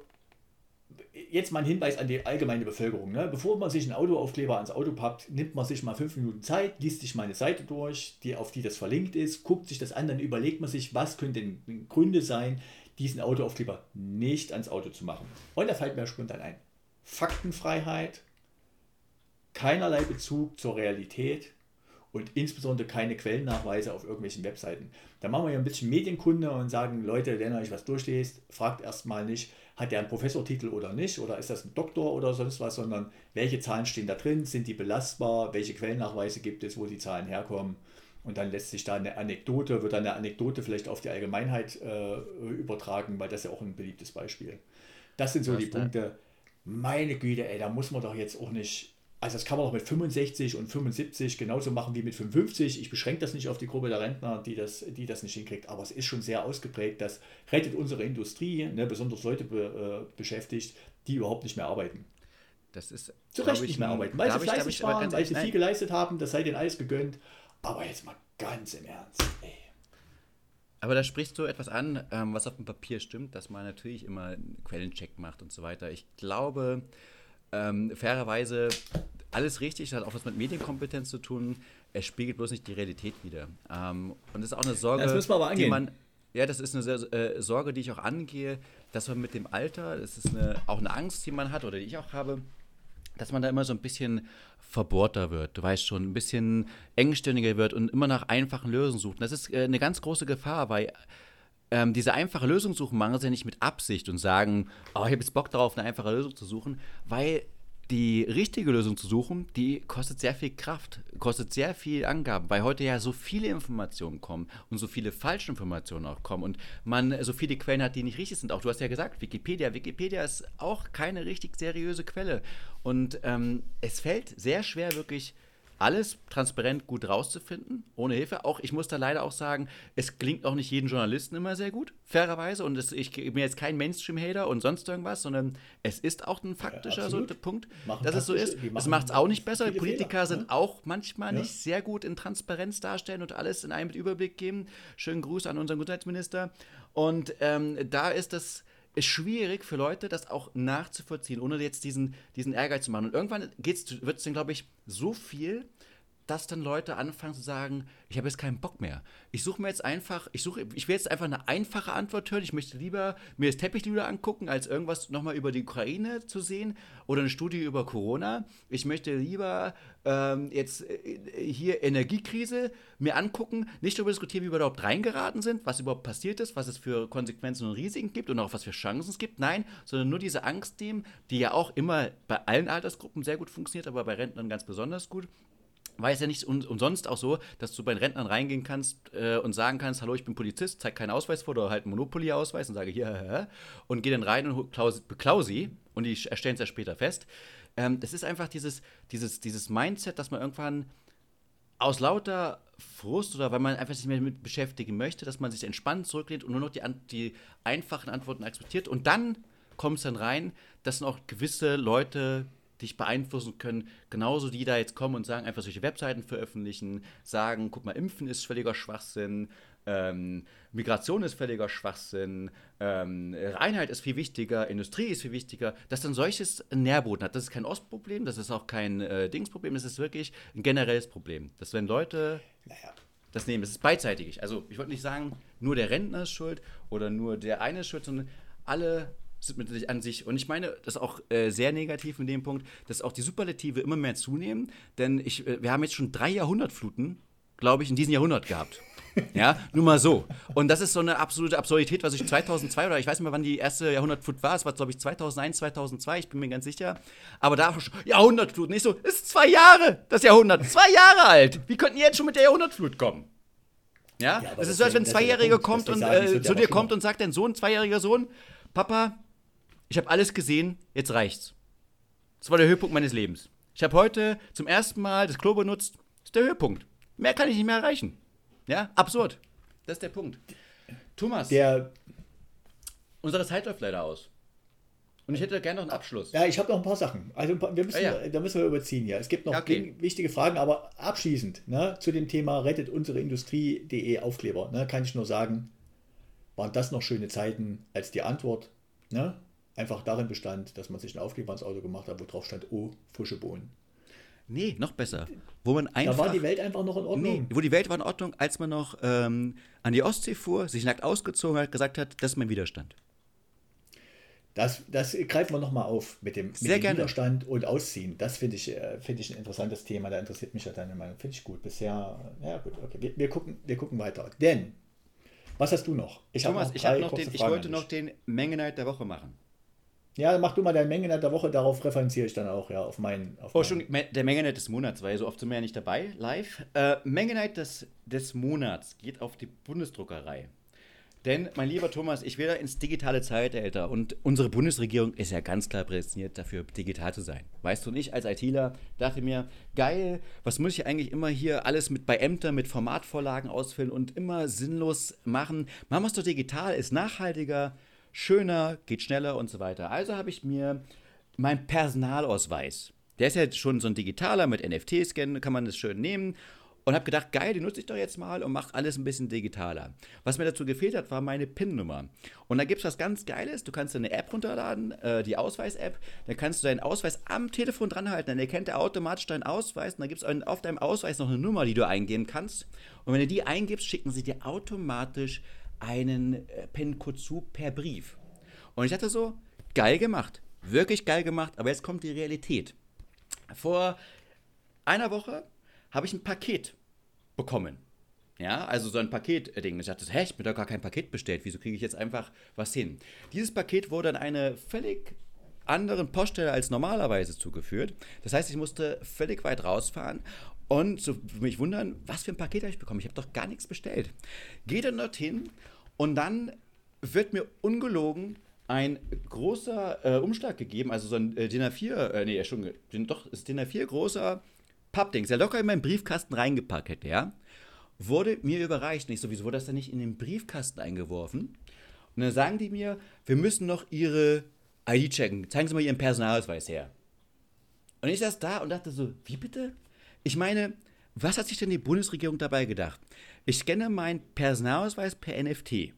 jetzt mal ein Hinweis an die allgemeine Bevölkerung. Ne? Bevor man sich einen Autoaufkleber ans Auto packt, nimmt man sich mal fünf Minuten Zeit, liest sich mal eine Seite durch, die, auf die das verlinkt ist, guckt sich das an, dann überlegt man sich, was könnten Gründe sein, diesen Autoaufkleber nicht ans Auto zu machen. Und da fällt mir spontan ein. Faktenfreiheit, keinerlei Bezug zur Realität und insbesondere keine Quellennachweise auf irgendwelchen Webseiten. Da machen wir ja ein bisschen Medienkunde und sagen, Leute, wenn ihr euch was durchlest, fragt erstmal nicht, hat er einen Professortitel oder nicht, oder ist das ein Doktor oder sonst was, sondern welche Zahlen stehen da drin, sind die belastbar, welche Quellennachweise gibt es, wo die Zahlen herkommen. Und dann lässt sich da eine Anekdote, wird dann eine Anekdote vielleicht auf die Allgemeinheit äh, übertragen, weil das ist ja auch ein beliebtes Beispiel. Das sind so Was die Punkte. Meine Güte, ey, da muss man doch jetzt auch nicht also das kann man auch mit 65 und 75 genauso machen wie mit 55. Ich beschränke das nicht auf die Gruppe der Rentner, die das, die das nicht hinkriegt, aber es ist schon sehr ausgeprägt. Das rettet unsere Industrie, ne, besonders Leute be, äh, beschäftigt, die überhaupt nicht mehr arbeiten. Das ist zu Recht nicht mehr arbeiten, weil sie fleißig waren, weil sie viel geleistet haben, das sei denen alles gegönnt. Aber jetzt mal ganz im Ernst, ey. Aber da sprichst du etwas an, ähm, was auf dem Papier stimmt, dass man natürlich immer einen Quellencheck macht und so weiter. Ich glaube, ähm, fairerweise alles richtig, hat auch was mit Medienkompetenz zu tun. Es spiegelt bloß nicht die Realität wider. Ähm, und das ist auch eine Sorge, das müssen wir aber angehen. die man. Ja, das ist eine äh, Sorge, die ich auch angehe, dass man mit dem Alter, das ist eine, auch eine Angst, die man hat oder die ich auch habe, dass man da immer so ein bisschen verbohrter wird, du weißt schon, ein bisschen engstirniger wird und immer nach einfachen Lösungen sucht. Und das ist äh, eine ganz große Gefahr, weil ähm, diese einfache Lösung suchen machen sie nicht mit Absicht und sagen, oh, ich habe jetzt Bock darauf, eine einfache Lösung zu suchen, weil die richtige Lösung zu suchen, die kostet sehr viel Kraft, kostet sehr viel Angaben, weil heute ja so viele Informationen kommen und so viele falsche Informationen auch kommen und man so viele Quellen hat, die nicht richtig sind. Auch du hast ja gesagt, Wikipedia. Wikipedia ist auch keine richtig seriöse Quelle. Und ähm, es fällt sehr schwer, wirklich alles transparent gut rauszufinden, ohne Hilfe. Auch ich muss da leider auch sagen, es klingt auch nicht jeden Journalisten immer sehr gut, fairerweise. Und es, ich bin jetzt kein Mainstream-Hater und sonst irgendwas, sondern es ist auch ein faktischer ja, so Punkt, machen dass es so ist. Es macht es auch nicht besser. Politiker Fehler, sind ne? auch manchmal ja. nicht sehr gut in Transparenz darstellen und alles in einem Überblick geben. Schönen Gruß an unseren Gesundheitsminister. Und ähm, da ist das ist schwierig für Leute, das auch nachzuvollziehen, ohne jetzt diesen, diesen Ehrgeiz zu machen. Und irgendwann wird es dann, glaube ich, so viel, dass dann Leute anfangen zu sagen, ich habe jetzt keinen Bock mehr. Ich suche mir jetzt einfach, ich suche, ich will jetzt einfach eine einfache Antwort hören. Ich möchte lieber mir das Teppichluder angucken, als irgendwas nochmal über die Ukraine zu sehen oder eine Studie über Corona. Ich möchte lieber ähm, jetzt äh, hier Energiekrise mir angucken, nicht darüber diskutieren, wie wir überhaupt reingeraten sind, was überhaupt passiert ist, was es für Konsequenzen und Risiken gibt und auch was für Chancen es gibt. Nein, sondern nur diese Angst dem, die ja auch immer bei allen Altersgruppen sehr gut funktioniert, aber bei Rentnern ganz besonders gut war es ja nicht umsonst auch so, dass du bei den Rentnern reingehen kannst äh, und sagen kannst, hallo, ich bin Polizist, zeig keinen Ausweis vor oder halt einen Monopoly-Ausweis und sage hier, hä, und geh dann rein und beklau sie und die erstellen es ja später fest. Ähm, das ist einfach dieses, dieses, dieses Mindset, dass man irgendwann aus lauter Frust oder weil man einfach sich mehr damit beschäftigen möchte, dass man sich entspannt zurücklehnt und nur noch die, die einfachen Antworten akzeptiert und dann kommt es dann rein, dass dann auch gewisse Leute dich beeinflussen können. Genauso die da jetzt kommen und sagen, einfach solche Webseiten veröffentlichen, sagen, guck mal, Impfen ist völliger Schwachsinn, ähm, Migration ist völliger Schwachsinn, ähm, Reinheit ist viel wichtiger, Industrie ist viel wichtiger, dass dann solches Nährboden hat. Das ist kein Ostproblem, das ist auch kein äh, Dingsproblem, das ist wirklich ein generelles Problem. Dass wenn Leute naja. das nehmen, es ist beidseitig. Also ich wollte nicht sagen, nur der Rentner ist schuld oder nur der eine ist schuld, sondern alle mit an sich. Und ich meine, das ist auch äh, sehr negativ in dem Punkt, dass auch die Superlative immer mehr zunehmen. Denn ich, äh, wir haben jetzt schon drei Jahrhundertfluten, glaube ich, in diesem Jahrhundert gehabt. [LAUGHS] ja, nur mal so. Und das ist so eine absolute Absurdität, was ich 2002 oder ich weiß nicht mehr, wann die erste Jahrhundertflut war. Es war, glaube ich, 2001, 2002, ich bin mir ganz sicher. Aber da schon Jahrhundertflut. Nicht so, ist zwei Jahre, das Jahrhundert. Zwei Jahre alt. Wie könnten die jetzt schon mit der Jahrhundertflut kommen? Ja, ja das ist so, als wenn ein Zweijähriger kommt und äh, zu dir kommt und sagt, dein Sohn, zweijähriger Sohn, Papa, ich habe alles gesehen, jetzt reicht's. Das war der Höhepunkt meines Lebens. Ich habe heute zum ersten Mal das Klo benutzt. Das ist der Höhepunkt. Mehr kann ich nicht mehr erreichen. Ja, absurd. Das ist der Punkt. Thomas, der, unsere Zeit läuft leider aus. Und ich hätte gerne noch einen Abschluss. Ja, ich habe noch ein paar Sachen. Also wir müssen, ah, ja. da müssen wir überziehen ja. Es gibt noch okay. wichtige Fragen, aber abschließend ne, zu dem Thema rettet unsere Industrie.de Aufkleber. Ne, kann ich nur sagen, waren das noch schöne Zeiten als die Antwort. Ne? Einfach darin bestand, dass man sich ein Aufkleber ins Auto gemacht hat, wo drauf stand, oh, frische Bohnen. Nee, noch besser. Wo man einfach, da war die Welt einfach noch in Ordnung. Nee, wo die Welt war in Ordnung, als man noch ähm, an die Ostsee fuhr, sich nackt ausgezogen hat, gesagt hat, das ist mein Widerstand. Das, das greifen wir nochmal auf mit dem, mit Sehr dem gerne. Widerstand und Ausziehen. Das finde ich, äh, find ich ein interessantes Thema. Da interessiert mich ja deine Meinung. Finde ich gut. Bisher, ja gut, okay. Wir, wir, gucken, wir gucken weiter. Denn, was hast du noch? Ich Thomas, noch ich, noch den, ich wollte noch den Mengenheit der Woche machen. Ja, mach du mal deine Menge der Woche, darauf referenziere ich dann auch, ja, auf meinen. Auf oh, schon der Menge des Monats, weil so oft sind wir ja nicht dabei, live. Äh, Menge des, des Monats geht auf die Bundesdruckerei. Denn, mein lieber Thomas, ich will da ins digitale Zeitalter und unsere Bundesregierung ist ja ganz klar prädestiniert dafür, digital zu sein. Weißt du, und ich als ITler dachte mir, geil, was muss ich eigentlich immer hier alles mit bei Ämtern, mit Formatvorlagen ausfüllen und immer sinnlos machen? Machen wir es doch digital, ist nachhaltiger, schöner, geht schneller und so weiter. Also habe ich mir meinen Personalausweis, der ist ja schon so ein digitaler mit NFT-Scan, kann man das schön nehmen und habe gedacht, geil, die nutze ich doch jetzt mal und mache alles ein bisschen digitaler. Was mir dazu gefehlt hat, war meine PIN-Nummer. Und da gibt es was ganz Geiles. Du kannst eine App runterladen, äh, die Ausweis-App. Dann kannst du deinen Ausweis am Telefon dranhalten. Dann erkennt er automatisch deinen Ausweis. Und dann gibt es auf deinem Ausweis noch eine Nummer, die du eingeben kannst. Und wenn du die eingibst, schicken sie dir automatisch einen äh, zu per Brief. Und ich dachte so, geil gemacht. Wirklich geil gemacht. Aber jetzt kommt die Realität. Vor einer Woche habe ich ein Paket bekommen. Ja, also so ein Paketding. Ich dachte, hä, ich bin doch gar kein Paket bestellt. Wieso kriege ich jetzt einfach was hin? Dieses Paket wurde an eine völlig anderen Poststelle als normalerweise zugeführt. Das heißt, ich musste völlig weit rausfahren und so mich wundern, was für ein Paket habe ich bekommen? Ich habe doch gar nichts bestellt. Gehe dann dorthin und dann wird mir ungelogen ein großer äh, Umschlag gegeben, also so ein äh, DIN A4, äh, nee, schon, doch, ist DIN A4 großer Pappdings, der locker in meinen Briefkasten reingepackt hätte, ja, wurde mir überreicht. Nicht sowieso wurde das dann nicht in den Briefkasten eingeworfen. Und dann sagen die mir, wir müssen noch ihre ID checken. Zeigen Sie mal Ihren Personalausweis her. Und ich saß da und dachte so, wie bitte? Ich meine, was hat sich denn die Bundesregierung dabei gedacht? Ich scanne meinen Personalausweis per NFT.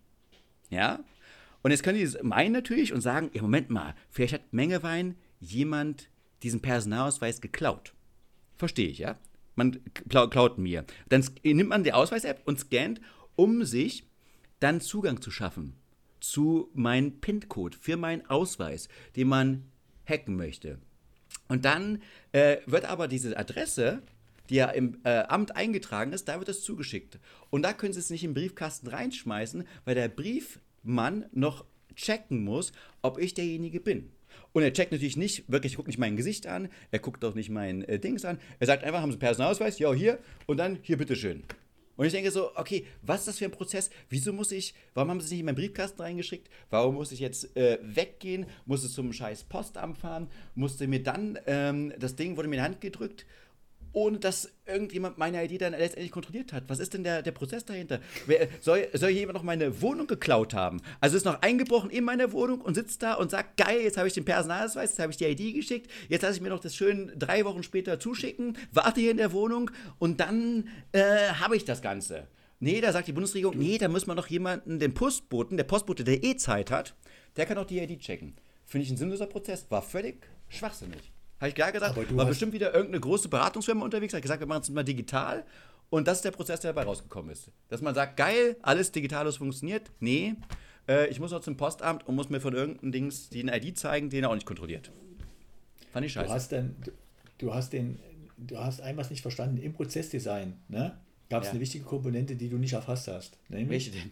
Ja? Und jetzt können die meinen natürlich und sagen, ja, Moment mal, vielleicht hat Mengewein jemand diesen Personalausweis geklaut. Verstehe ich, ja? Man klaut mir. Dann nimmt man die Ausweis-App und scannt, um sich dann Zugang zu schaffen zu meinem PIN-Code für meinen Ausweis, den man hacken möchte. Und dann äh, wird aber diese Adresse, die ja im äh, Amt eingetragen ist, da wird es zugeschickt. Und da können Sie es nicht im Briefkasten reinschmeißen, weil der Briefmann noch checken muss, ob ich derjenige bin. Und er checkt natürlich nicht, wirklich, guckt nicht mein Gesicht an, er guckt auch nicht mein äh, Dings an. Er sagt einfach, haben Sie einen Personalausweis? Ja, hier. Und dann, hier, bitteschön. Und ich denke so, okay, was ist das für ein Prozess? Wieso muss ich, warum haben sie es nicht in meinen Briefkasten reingeschickt? Warum muss ich jetzt äh, weggehen? Musste zum scheiß Postamt fahren? Musste mir dann, ähm, das Ding wurde mir in die Hand gedrückt ohne dass irgendjemand meine ID dann letztendlich kontrolliert hat. Was ist denn der, der Prozess dahinter? Wer, soll, soll jemand noch meine Wohnung geklaut haben? Also ist noch eingebrochen in meine Wohnung und sitzt da und sagt, geil, jetzt habe ich den Personalausweis, jetzt habe ich die ID geschickt, jetzt lasse ich mir noch das schön drei Wochen später zuschicken, warte hier in der Wohnung und dann äh, habe ich das Ganze. Nee, da sagt die Bundesregierung, nee, da muss man noch jemanden, den Postboten, der Postbote, der eh Zeit hat, der kann auch die ID checken. Finde ich ein sinnloser Prozess, war völlig schwachsinnig. Habe ich klar gesagt, war bestimmt wieder irgendeine große Beratungsfirma unterwegs, hat gesagt, wir machen es mal digital. Und das ist der Prozess, der dabei rausgekommen ist. Dass man sagt, geil, alles digitallos funktioniert. Nee, äh, ich muss noch zum Postamt und muss mir von irgendeinem Dings die eine ID zeigen, den er auch nicht kontrolliert. Fand ich scheiße. Du hast, dann, du hast, den, du hast ein was nicht verstanden. Im Prozessdesign ne, gab es ja. eine wichtige Komponente, die du nicht erfasst hast. Welche denn?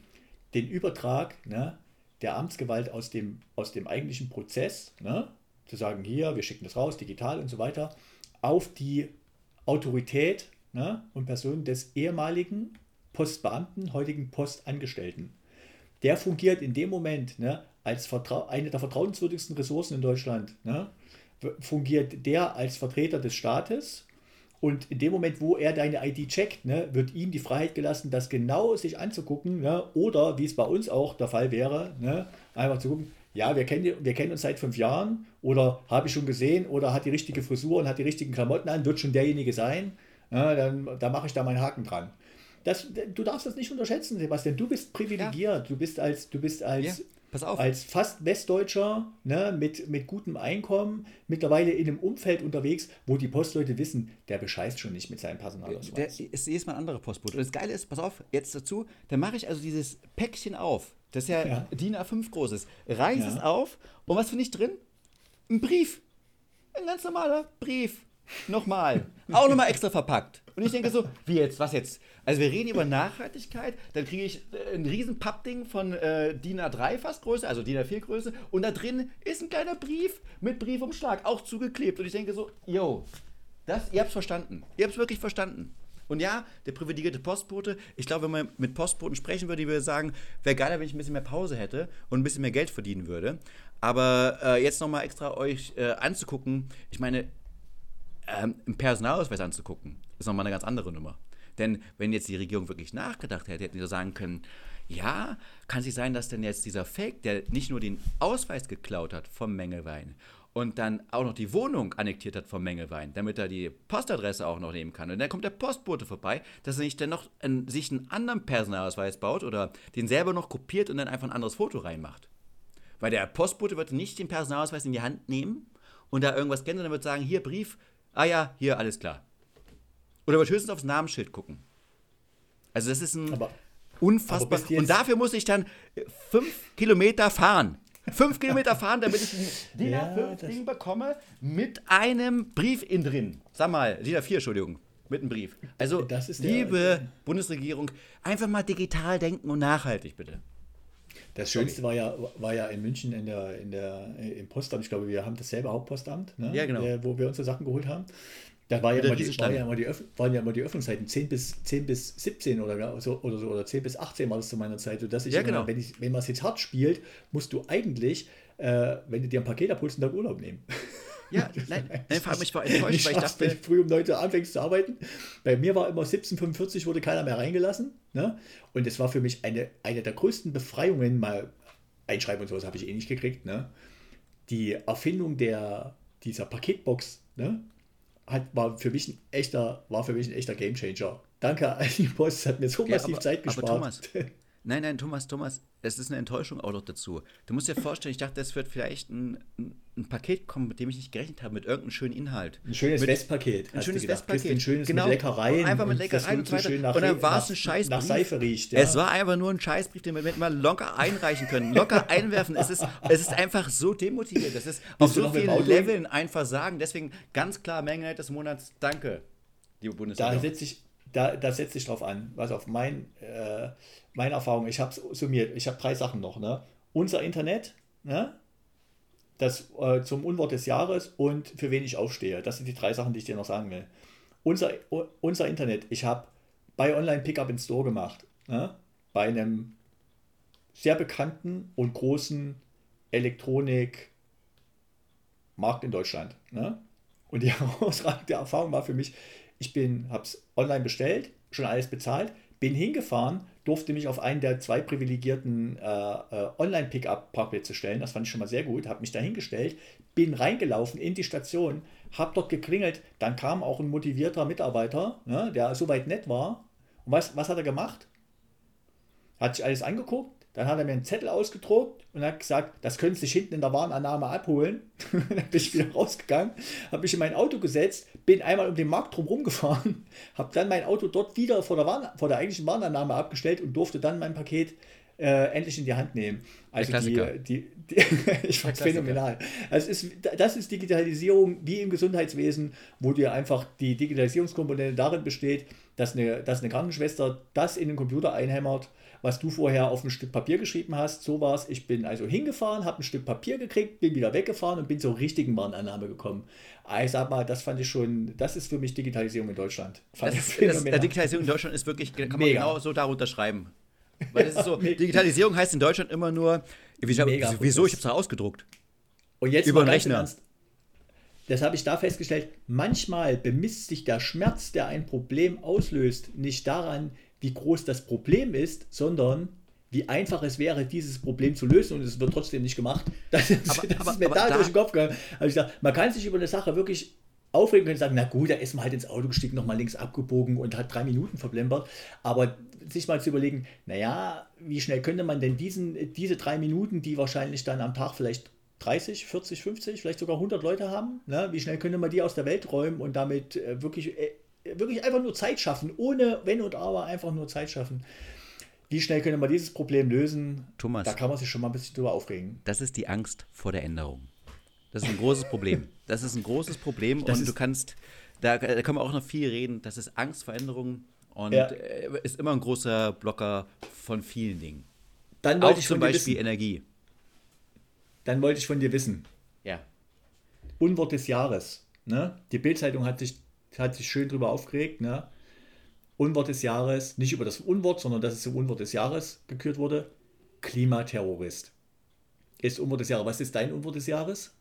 Den Übertrag ne, der Amtsgewalt aus dem, aus dem eigentlichen Prozess, ne, zu sagen, hier, wir schicken das raus, digital und so weiter, auf die Autorität ne, und Person des ehemaligen Postbeamten, heutigen Postangestellten. Der fungiert in dem Moment ne, als Vertra eine der vertrauenswürdigsten Ressourcen in Deutschland. Ne, fungiert der als Vertreter des Staates und in dem Moment, wo er deine ID checkt, ne, wird ihm die Freiheit gelassen, das genau sich anzugucken. Ne, oder, wie es bei uns auch der Fall wäre, ne, einfach zu gucken, ja, wir kennen, wir kennen uns seit fünf Jahren oder habe ich schon gesehen oder hat die richtige Frisur und hat die richtigen Klamotten an, wird schon derjenige sein. Ja, dann da mache ich da meinen Haken dran. Das, du darfst das nicht unterschätzen, Sebastian. Du bist privilegiert. Ja. Du bist als, du bist als, ja, als fast Westdeutscher ne, mit, mit gutem Einkommen mittlerweile in einem Umfeld unterwegs, wo die Postleute wissen, der bescheißt schon nicht mit seinem Personalausweis. Der ist jedes Mal ein anderer Postbote. Und das Geile ist, pass auf, jetzt dazu, dann mache ich also dieses Päckchen auf das ist ja, ja. DIN A5 großes. Reiß ja. es auf und was finde ich drin? Ein Brief. Ein ganz normaler Brief. Nochmal. Auch nochmal extra verpackt. Und ich denke so, wie jetzt, was jetzt? Also wir reden über Nachhaltigkeit, dann kriege ich äh, ein riesen Pappding von äh, DIN A3 fast Größe, also DIN A4 Größe und da drin ist ein kleiner Brief mit Briefumschlag, auch zugeklebt. Und ich denke so, yo, das, ihr habt es verstanden. Ihr habt es wirklich verstanden. Und ja, der privilegierte Postbote, ich glaube, wenn man mit Postboten sprechen würde, die würde sagen, wäre geiler, wenn ich ein bisschen mehr Pause hätte und ein bisschen mehr Geld verdienen würde. Aber äh, jetzt nochmal extra euch äh, anzugucken, ich meine, ähm, einen Personalausweis anzugucken, ist nochmal eine ganz andere Nummer. Denn wenn jetzt die Regierung wirklich nachgedacht hätte, hätten sie sagen können, ja, kann es sein, dass denn jetzt dieser Fake, der nicht nur den Ausweis geklaut hat vom Mengelwein und dann auch noch die Wohnung annektiert hat vom Mengelwein, damit er die Postadresse auch noch nehmen kann. Und dann kommt der Postbote vorbei, dass er nicht dann noch einen, sich einen anderen Personalausweis baut oder den selber noch kopiert und dann einfach ein anderes Foto reinmacht. Weil der Postbote wird nicht den Personalausweis in die Hand nehmen und da irgendwas kennen, sondern wird sagen, hier Brief, ah ja, hier, alles klar. Oder wird höchstens aufs Namensschild gucken. Also das ist ein aber, unfassbar. Aber und dafür muss ich dann fünf Kilometer fahren. Fünf Kilometer fahren, damit ich ein DIN A5-Ding ja, bekomme mit einem Brief in drin. Sag mal, DIN A4, Entschuldigung, mit einem Brief. Also, liebe der, Bundesregierung, einfach mal digital denken und nachhaltig, bitte. Das Schönste war ja, war ja in München in der, in der, im Postamt. Ich glaube, wir haben dasselbe Hauptpostamt, ne? ja, genau. wo wir unsere Sachen geholt haben. Da war ja, immer die, war ja immer die, waren ja immer die Öffnungszeiten 10 bis, 10 bis 17 oder so, oder so oder 10 bis 18 war das zu meiner Zeit. Sodass ich ja, genau. wenn, ich, wenn man es jetzt hart spielt, musst du eigentlich, äh, wenn du dir ein Paket abholst, einen Tag Urlaub nehmen. Ja, [LAUGHS] nein, nein vor allem ich war enttäuscht, weil ich dachte. Wenn du früh um 9 Uhr anfängst zu arbeiten. Bei mir war immer 17.45 wurde keiner mehr reingelassen. Ne? Und es war für mich eine, eine der größten Befreiungen, mal Einschreiben und sowas habe ich eh nicht gekriegt. Ne? Die Erfindung der, dieser Paketbox, ne? Hat, war, für mich ein echter, war für mich ein echter Gamechanger. Danke an die Post, hat mir so ja, massiv aber, Zeit gespart. Aber Thomas, [LAUGHS] nein, nein, Thomas, Thomas, es ist eine Enttäuschung auch noch dazu. Du musst dir vorstellen, ich dachte, es wird vielleicht ein, ein, Paket kommen, mit dem ich nicht gerechnet habe, mit irgendeinem schönen Inhalt. Ein schönes mit, Westpaket. Ein schönes Westpaket. Ein schönes genau, mit Leckereien. Einfach mit Leckereien und, so weiter. Nach, und dann war es ein Scheißbrief. Nach Seife riecht. Ja. Es war einfach nur ein Scheißbrief, den wir mal locker einreichen können. Locker [LAUGHS] einwerfen. Es ist, es ist einfach so demotivierend. Das ist auf so vielen Leveln ein Versagen. Deswegen ganz klar Menge des Monats. Danke, liebe Bundesregierung. Da setze ich, da, da setze ich drauf an. Was auf mein, äh, meine Erfahrung, ich habe es summiert. Ich habe drei Sachen noch. Ne? Unser Internet, ne? das äh, zum Unwort des Jahres und für wen ich aufstehe. Das sind die drei Sachen, die ich dir noch sagen will. Unser, unser Internet, ich habe bei Online Pickup in Store gemacht. Ne? Bei einem sehr bekannten und großen Elektronikmarkt in Deutschland. Ne? Und die [LAUGHS] herausragende Erfahrung war für mich, ich habe es online bestellt, schon alles bezahlt, bin hingefahren, durfte mich auf einen der zwei privilegierten äh, äh, Online-Pickup-Parkplätze stellen. Das fand ich schon mal sehr gut. Habe mich da hingestellt, bin reingelaufen in die Station, habe dort geklingelt. Dann kam auch ein motivierter Mitarbeiter, ne, der soweit nett war. Und was, was hat er gemacht? Hat sich alles angeguckt, dann hat er mir einen Zettel ausgedruckt und hat gesagt, das können Sie sich hinten in der Warenannahme abholen. [LAUGHS] dann bin ich wieder rausgegangen, habe mich in mein Auto gesetzt, bin einmal um den Markt drumherum gefahren, [LAUGHS] habe dann mein Auto dort wieder vor der, Waren, vor der eigentlichen Warenannahme abgestellt und durfte dann mein Paket äh, endlich in die Hand nehmen. Also die, die, die [LAUGHS] ich fand es phänomenal. Also ist, das ist Digitalisierung wie im Gesundheitswesen, wo dir einfach die Digitalisierungskomponente darin besteht, dass eine, dass eine Krankenschwester das in den Computer einhämmert was du vorher auf ein Stück Papier geschrieben hast. So war es. Ich bin also hingefahren, habe ein Stück Papier gekriegt, bin wieder weggefahren und bin zur richtigen Warenannahme gekommen. Ich sag mal, das fand ich schon, das ist für mich Digitalisierung in Deutschland. Das, [LAUGHS] das, das, Digitalisierung in Deutschland ist wirklich, kann man Mega. genau so darunter schreiben. Weil das ist so, [LAUGHS] Digitalisierung heißt in Deutschland immer nur, wieso, wieso ich habe es ausgedruckt. Und jetzt über den Rechner. Ernst, das habe ich da festgestellt. Manchmal bemisst sich der Schmerz, der ein Problem auslöst, nicht daran, wie groß das Problem ist, sondern wie einfach es wäre, dieses Problem zu lösen und es wird trotzdem nicht gemacht. [LAUGHS] Das, ist, aber, das aber, ist mir da, da durch den Kopf gegangen. Also ich sage, man kann sich über eine Sache wirklich aufregen und sagen, na gut, da ist man halt ins Auto gestiegen, nochmal links abgebogen und hat drei Minuten verblempert. Aber sich mal zu überlegen, naja, wie schnell könnte man denn diesen, diese drei Minuten, die wahrscheinlich dann am Tag vielleicht 30, 40, 50, vielleicht sogar 100 Leute haben, ne? wie schnell könnte man die aus der Welt räumen und damit äh, wirklich äh, wirklich einfach nur Zeit schaffen, ohne Wenn und Aber, einfach nur Zeit schaffen. Wie schnell können wir dieses Problem lösen? Thomas. Da kann man sich schon mal ein bisschen drüber aufregen. Das ist die Angst vor der Änderung. Das ist ein großes Problem. Das ist ein großes Problem das und du kannst, da, da kann man auch noch viel reden. Das ist Angst vor Änderungen und ja. Äh, ist immer ein großer Blocker von vielen Dingen. Dann wollte auch ich zum Beispiel Energie. Dann wollte ich von dir wissen. Ja. Unwort des Jahres. Ne? Die Bildzeitung hat sich hat sich schön drüber aufgeregt. Ne? Unwort des Jahres, nicht über das Unwort, sondern dass es zum Unwort des Jahres gekürt wurde, Klimaterrorist. Ist Unwort des Jahres. Was ist dein Unwort des Jahres?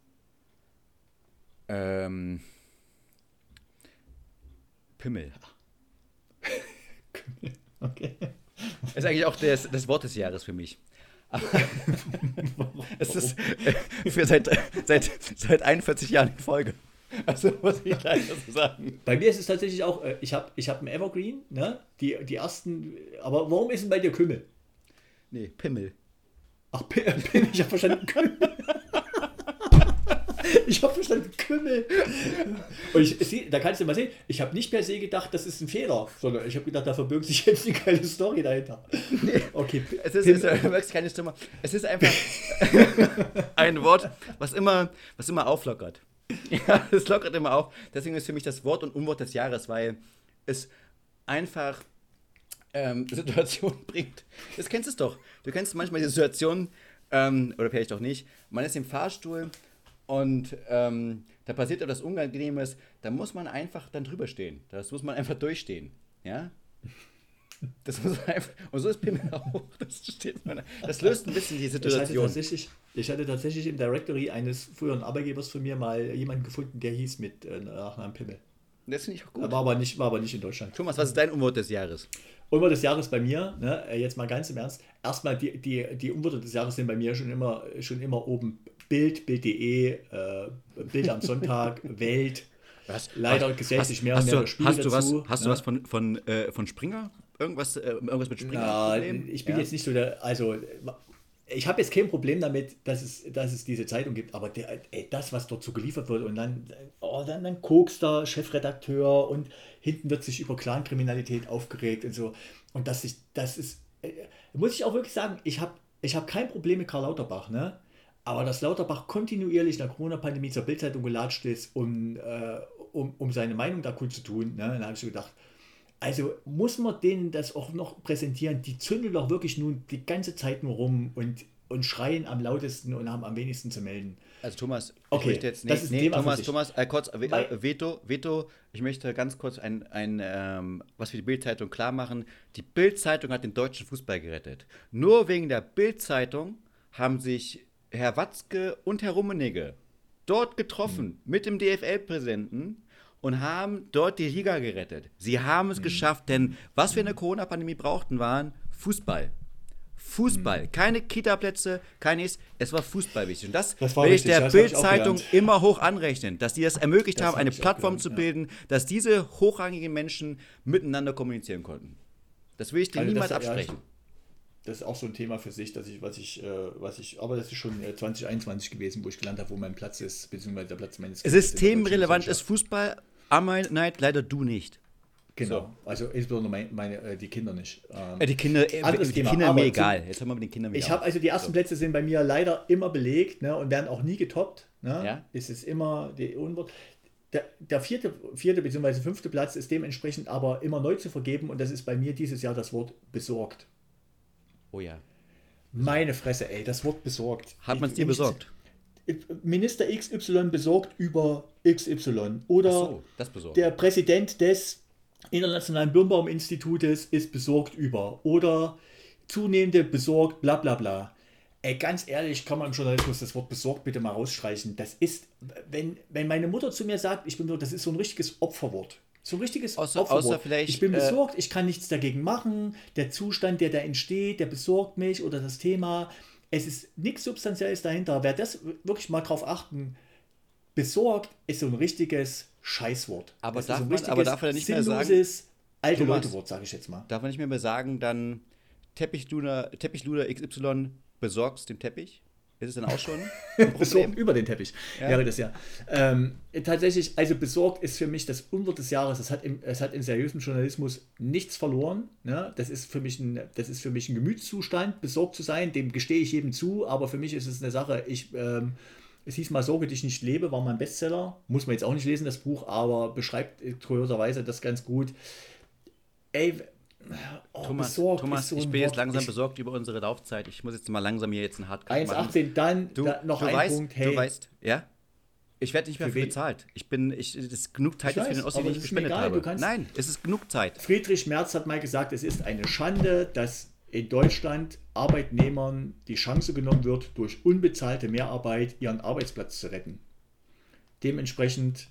Ähm, Pimmel. [LAUGHS] okay. [LAUGHS] Ist eigentlich auch das, das Wort des Jahres für mich. [LAUGHS] es ist äh, für seit, seit, seit 41 Jahren in Folge. [LAUGHS] Also muss ich leider so sagen. Bei mir ist es tatsächlich auch, äh, ich habe ich hab einen Evergreen, ne? Die, die ersten, aber warum ist denn bei dir Kümmel? Nee, Pimmel. Ach, [LAUGHS] Pimmel, ich habe verstanden Kümmel. [LAUGHS] ich habe verstanden Kümmel. Und ich, da kannst du mal sehen, ich habe nicht per se gedacht, das ist ein Fehler, sondern ich habe gedacht, da verbirgt sich jetzt eine geile Story dahinter. Nee, okay. Es ist, es ist keine Stimme. Es ist einfach ein Wort, was immer, was immer auflockert. Ja, [LAUGHS] es lockert immer auf. Deswegen ist für mich das Wort und Unwort des Jahres, weil es einfach ähm, [LAUGHS] Situationen bringt. Das kennst du doch. Du kennst manchmal die Situation, ähm, oder vielleicht auch nicht, man ist im Fahrstuhl und ähm, da passiert etwas Unangenehmes, da muss man einfach dann drüber stehen. Das muss man einfach durchstehen. Ja? Das muss einfach, und so ist Pimmel auch. Das, steht man, das löst ein bisschen die Situation. Ich hatte, ich hatte tatsächlich im Directory eines früheren Arbeitgebers von mir mal jemanden gefunden, der hieß mit äh, Nachnamen Pimmel. Das finde ich auch gut. War aber, nicht, war aber nicht in Deutschland. Thomas, was ist dein Unwort des Jahres? Unwort des Jahres bei mir, ne, äh, jetzt mal ganz im Ernst. Erstmal, die, die, die Unwörter des Jahres sind bei mir schon immer, schon immer oben. Bild, Bild.de, äh, Bild am Sonntag, [LAUGHS] Welt. Was? Leider gesellt sich mehr und mehr du, Spiel hast dazu. Du was, hast ne? du was von, von, äh, von Springer? Irgendwas, äh, irgendwas mit Springer? Ja, ich bin ja. jetzt nicht so der, also ich habe jetzt kein Problem damit, dass es, dass es diese Zeitung gibt, aber der, ey, das, was dort so geliefert wird und dann, oh, dann, dann kokst der Chefredakteur und hinten wird sich über Clankriminalität aufgeregt und so. Und das ist, das ist, äh, muss ich auch wirklich sagen, ich habe ich hab kein Problem mit Karl Lauterbach, ne? Aber dass Lauterbach kontinuierlich in der Corona-Pandemie zur Bildzeitung gelatscht ist, um, äh, um, um seine Meinung da kundzutun, ne? dann habe ich so gedacht, also muss man denen das auch noch präsentieren. Die zündeln doch wirklich nun die ganze Zeit nur rum und, und schreien am lautesten und haben am wenigsten zu melden. Also Thomas, okay, ich möchte jetzt nee, das ist nee, Thomas, Thomas, äh, kurz, äh, Veto, Veto, ich möchte ganz kurz ein, ein ähm, was für die Bildzeitung klar machen. Die Bildzeitung hat den deutschen Fußball gerettet. Nur wegen der Bildzeitung haben sich Herr Watzke und Herr Rummenigge dort getroffen hm. mit dem DFL-Präsidenten und haben dort die Liga gerettet. Sie haben es mhm. geschafft, denn was wir in der Corona-Pandemie brauchten, waren Fußball. Fußball, mhm. keine Kita-Plätze, keines, es war Fußball wichtig. Und das, das will ich der Bild-Zeitung immer hoch anrechnen, dass die das ermöglicht das haben, eine Plattform zu bilden, ja. dass diese hochrangigen Menschen miteinander kommunizieren konnten. Das will ich dir also niemals absprechen. Ja, das ist auch so ein Thema für sich, dass ich, was ich, äh, was ich, aber das ist schon 2021 gewesen, wo ich gelernt habe, wo mein Platz ist, beziehungsweise der Platz meines Systemrelevant ist Fußball, Amai Night leider du nicht. Genau, so. also insbesondere meine, meine, äh, die Kinder nicht. Ähm, die Kinder, äh, die Thema. Kinder mir egal. Jetzt haben wir mit den Kindern Ich habe also die ersten so. Plätze sind bei mir leider immer belegt ne, und werden auch nie getoppt. Ne? Ja? Es ist immer die Unwort. Der, der, vierte, vierte bzw. fünfte Platz ist dementsprechend aber immer neu zu vergeben und das ist bei mir dieses Jahr das Wort besorgt. Oh ja. Meine Fresse, ey, das Wort besorgt. Hat man es dir besorgt? Minister XY besorgt über XY. Oder so, der Präsident des Internationalen Birnbaum-Institutes ist besorgt über. Oder zunehmende besorgt, bla bla bla. Ey, ganz ehrlich, kann man im Journalismus das Wort besorgt bitte mal rausstreichen. Das ist, wenn, wenn meine Mutter zu mir sagt, ich bin besorgt, das ist so ein richtiges Opferwort. So ein richtiges außer, Opferwort. Außer vielleicht, ich bin äh, besorgt, äh, ich kann nichts dagegen machen. Der Zustand, der da entsteht, der besorgt mich oder das Thema. Es ist nichts Substanzielles dahinter. Wer das wirklich mal drauf achten, besorgt ist so ein richtiges Scheißwort. Aber, darf, so man, aber darf er nicht mehr sagen, alte Leute-Wort, sage ich jetzt mal. Darf man nicht mehr, mehr sagen, dann Teppichluder, Teppichluder XY besorgst den Teppich? Ist es dann auch schon [LAUGHS] besorgt über den Teppich ja. wäre das ja. Ähm, tatsächlich, also besorgt ist für mich das Unwort des Jahres. Es hat im, es hat im seriösen Journalismus nichts verloren. Ne? Das, ist für mich ein, das ist für mich ein Gemütszustand, besorgt zu sein. Dem gestehe ich jedem zu, aber für mich ist es eine Sache, ich. Ähm, es hieß mal Sorge dich nicht lebe, war mein Bestseller. Muss man jetzt auch nicht lesen, das Buch, aber beschreibt kurioserweise das ganz gut. Ey, Oh, Thomas, besorgt Thomas so ich bin jetzt langsam besorgt über unsere Laufzeit. Ich muss jetzt mal langsam hier jetzt einen Hardcut 1, machen. 1,18, dann du, da, noch du ein weißt, Punkt. Hey, du weißt, ja? Ich werde nicht mehr Für bezahlt. Ich bin, ich, das ist genug Zeit Ich jetzt für weiß, den Ossi, den ich gespendet egal, habe. Nein, es ist genug Zeit. Friedrich Merz hat mal gesagt, es ist eine Schande, dass in Deutschland Arbeitnehmern die Chance genommen wird, durch unbezahlte Mehrarbeit ihren Arbeitsplatz zu retten. Dementsprechend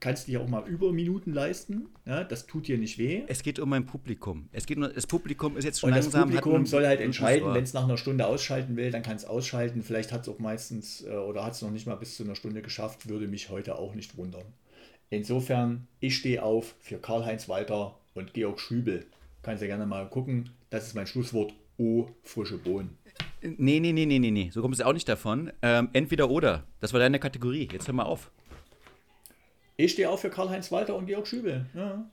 kannst du dir auch mal Überminuten leisten. Ja, das tut dir nicht weh. Es geht um mein Publikum. Es geht nur, das Publikum ist jetzt schon Und das langsam. hat Publikum soll halt entscheiden, wenn es nach einer Stunde ausschalten will, dann kann es ausschalten. Vielleicht hat es auch meistens äh, oder hat es noch nicht mal bis zu einer Stunde geschafft, würde mich heute auch nicht wundern. Insofern, ich stehe auf für Karl-Heinz Walter und Georg Schübel. Kannst ja gerne mal gucken. Das ist mein Schlusswort. Oh, frische Bohnen. Nee, nee, nee, nee, nee, nee. So kommt es auch nicht davon. Ähm, entweder oder. Das war deine Kategorie. Jetzt hör mal auf. Ich stehe auf für Karl-Heinz Walter und Georg Schübel. Ja.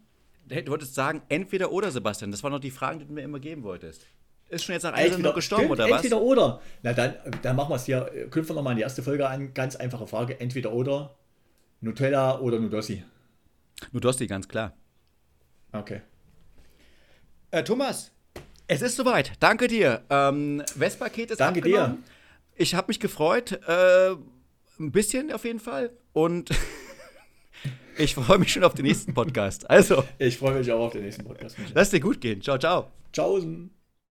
Du wolltest sagen, entweder oder, Sebastian. Das waren noch die Fragen, die du mir immer geben wolltest. Ist schon jetzt nach einer Sendung gestorben, stimmt, oder was? entweder oder. Na dann, dann machen wir es hier. Knüpfen wir nochmal an die erste Folge an. Ganz einfache Frage. Entweder oder. Nutella oder Nudossi. Nudossi, ganz klar. Okay. Äh, Thomas, es ist soweit. Danke dir. Ähm, Westpaket ist Danke abgenommen. Ich habe mich gefreut. Äh, ein bisschen auf jeden Fall. Und [LAUGHS] ich freue mich schon auf den nächsten Podcast. Also, Ich freue mich auch auf den nächsten Podcast. Lass dir gut gehen. Ciao, ciao. Tschaußen.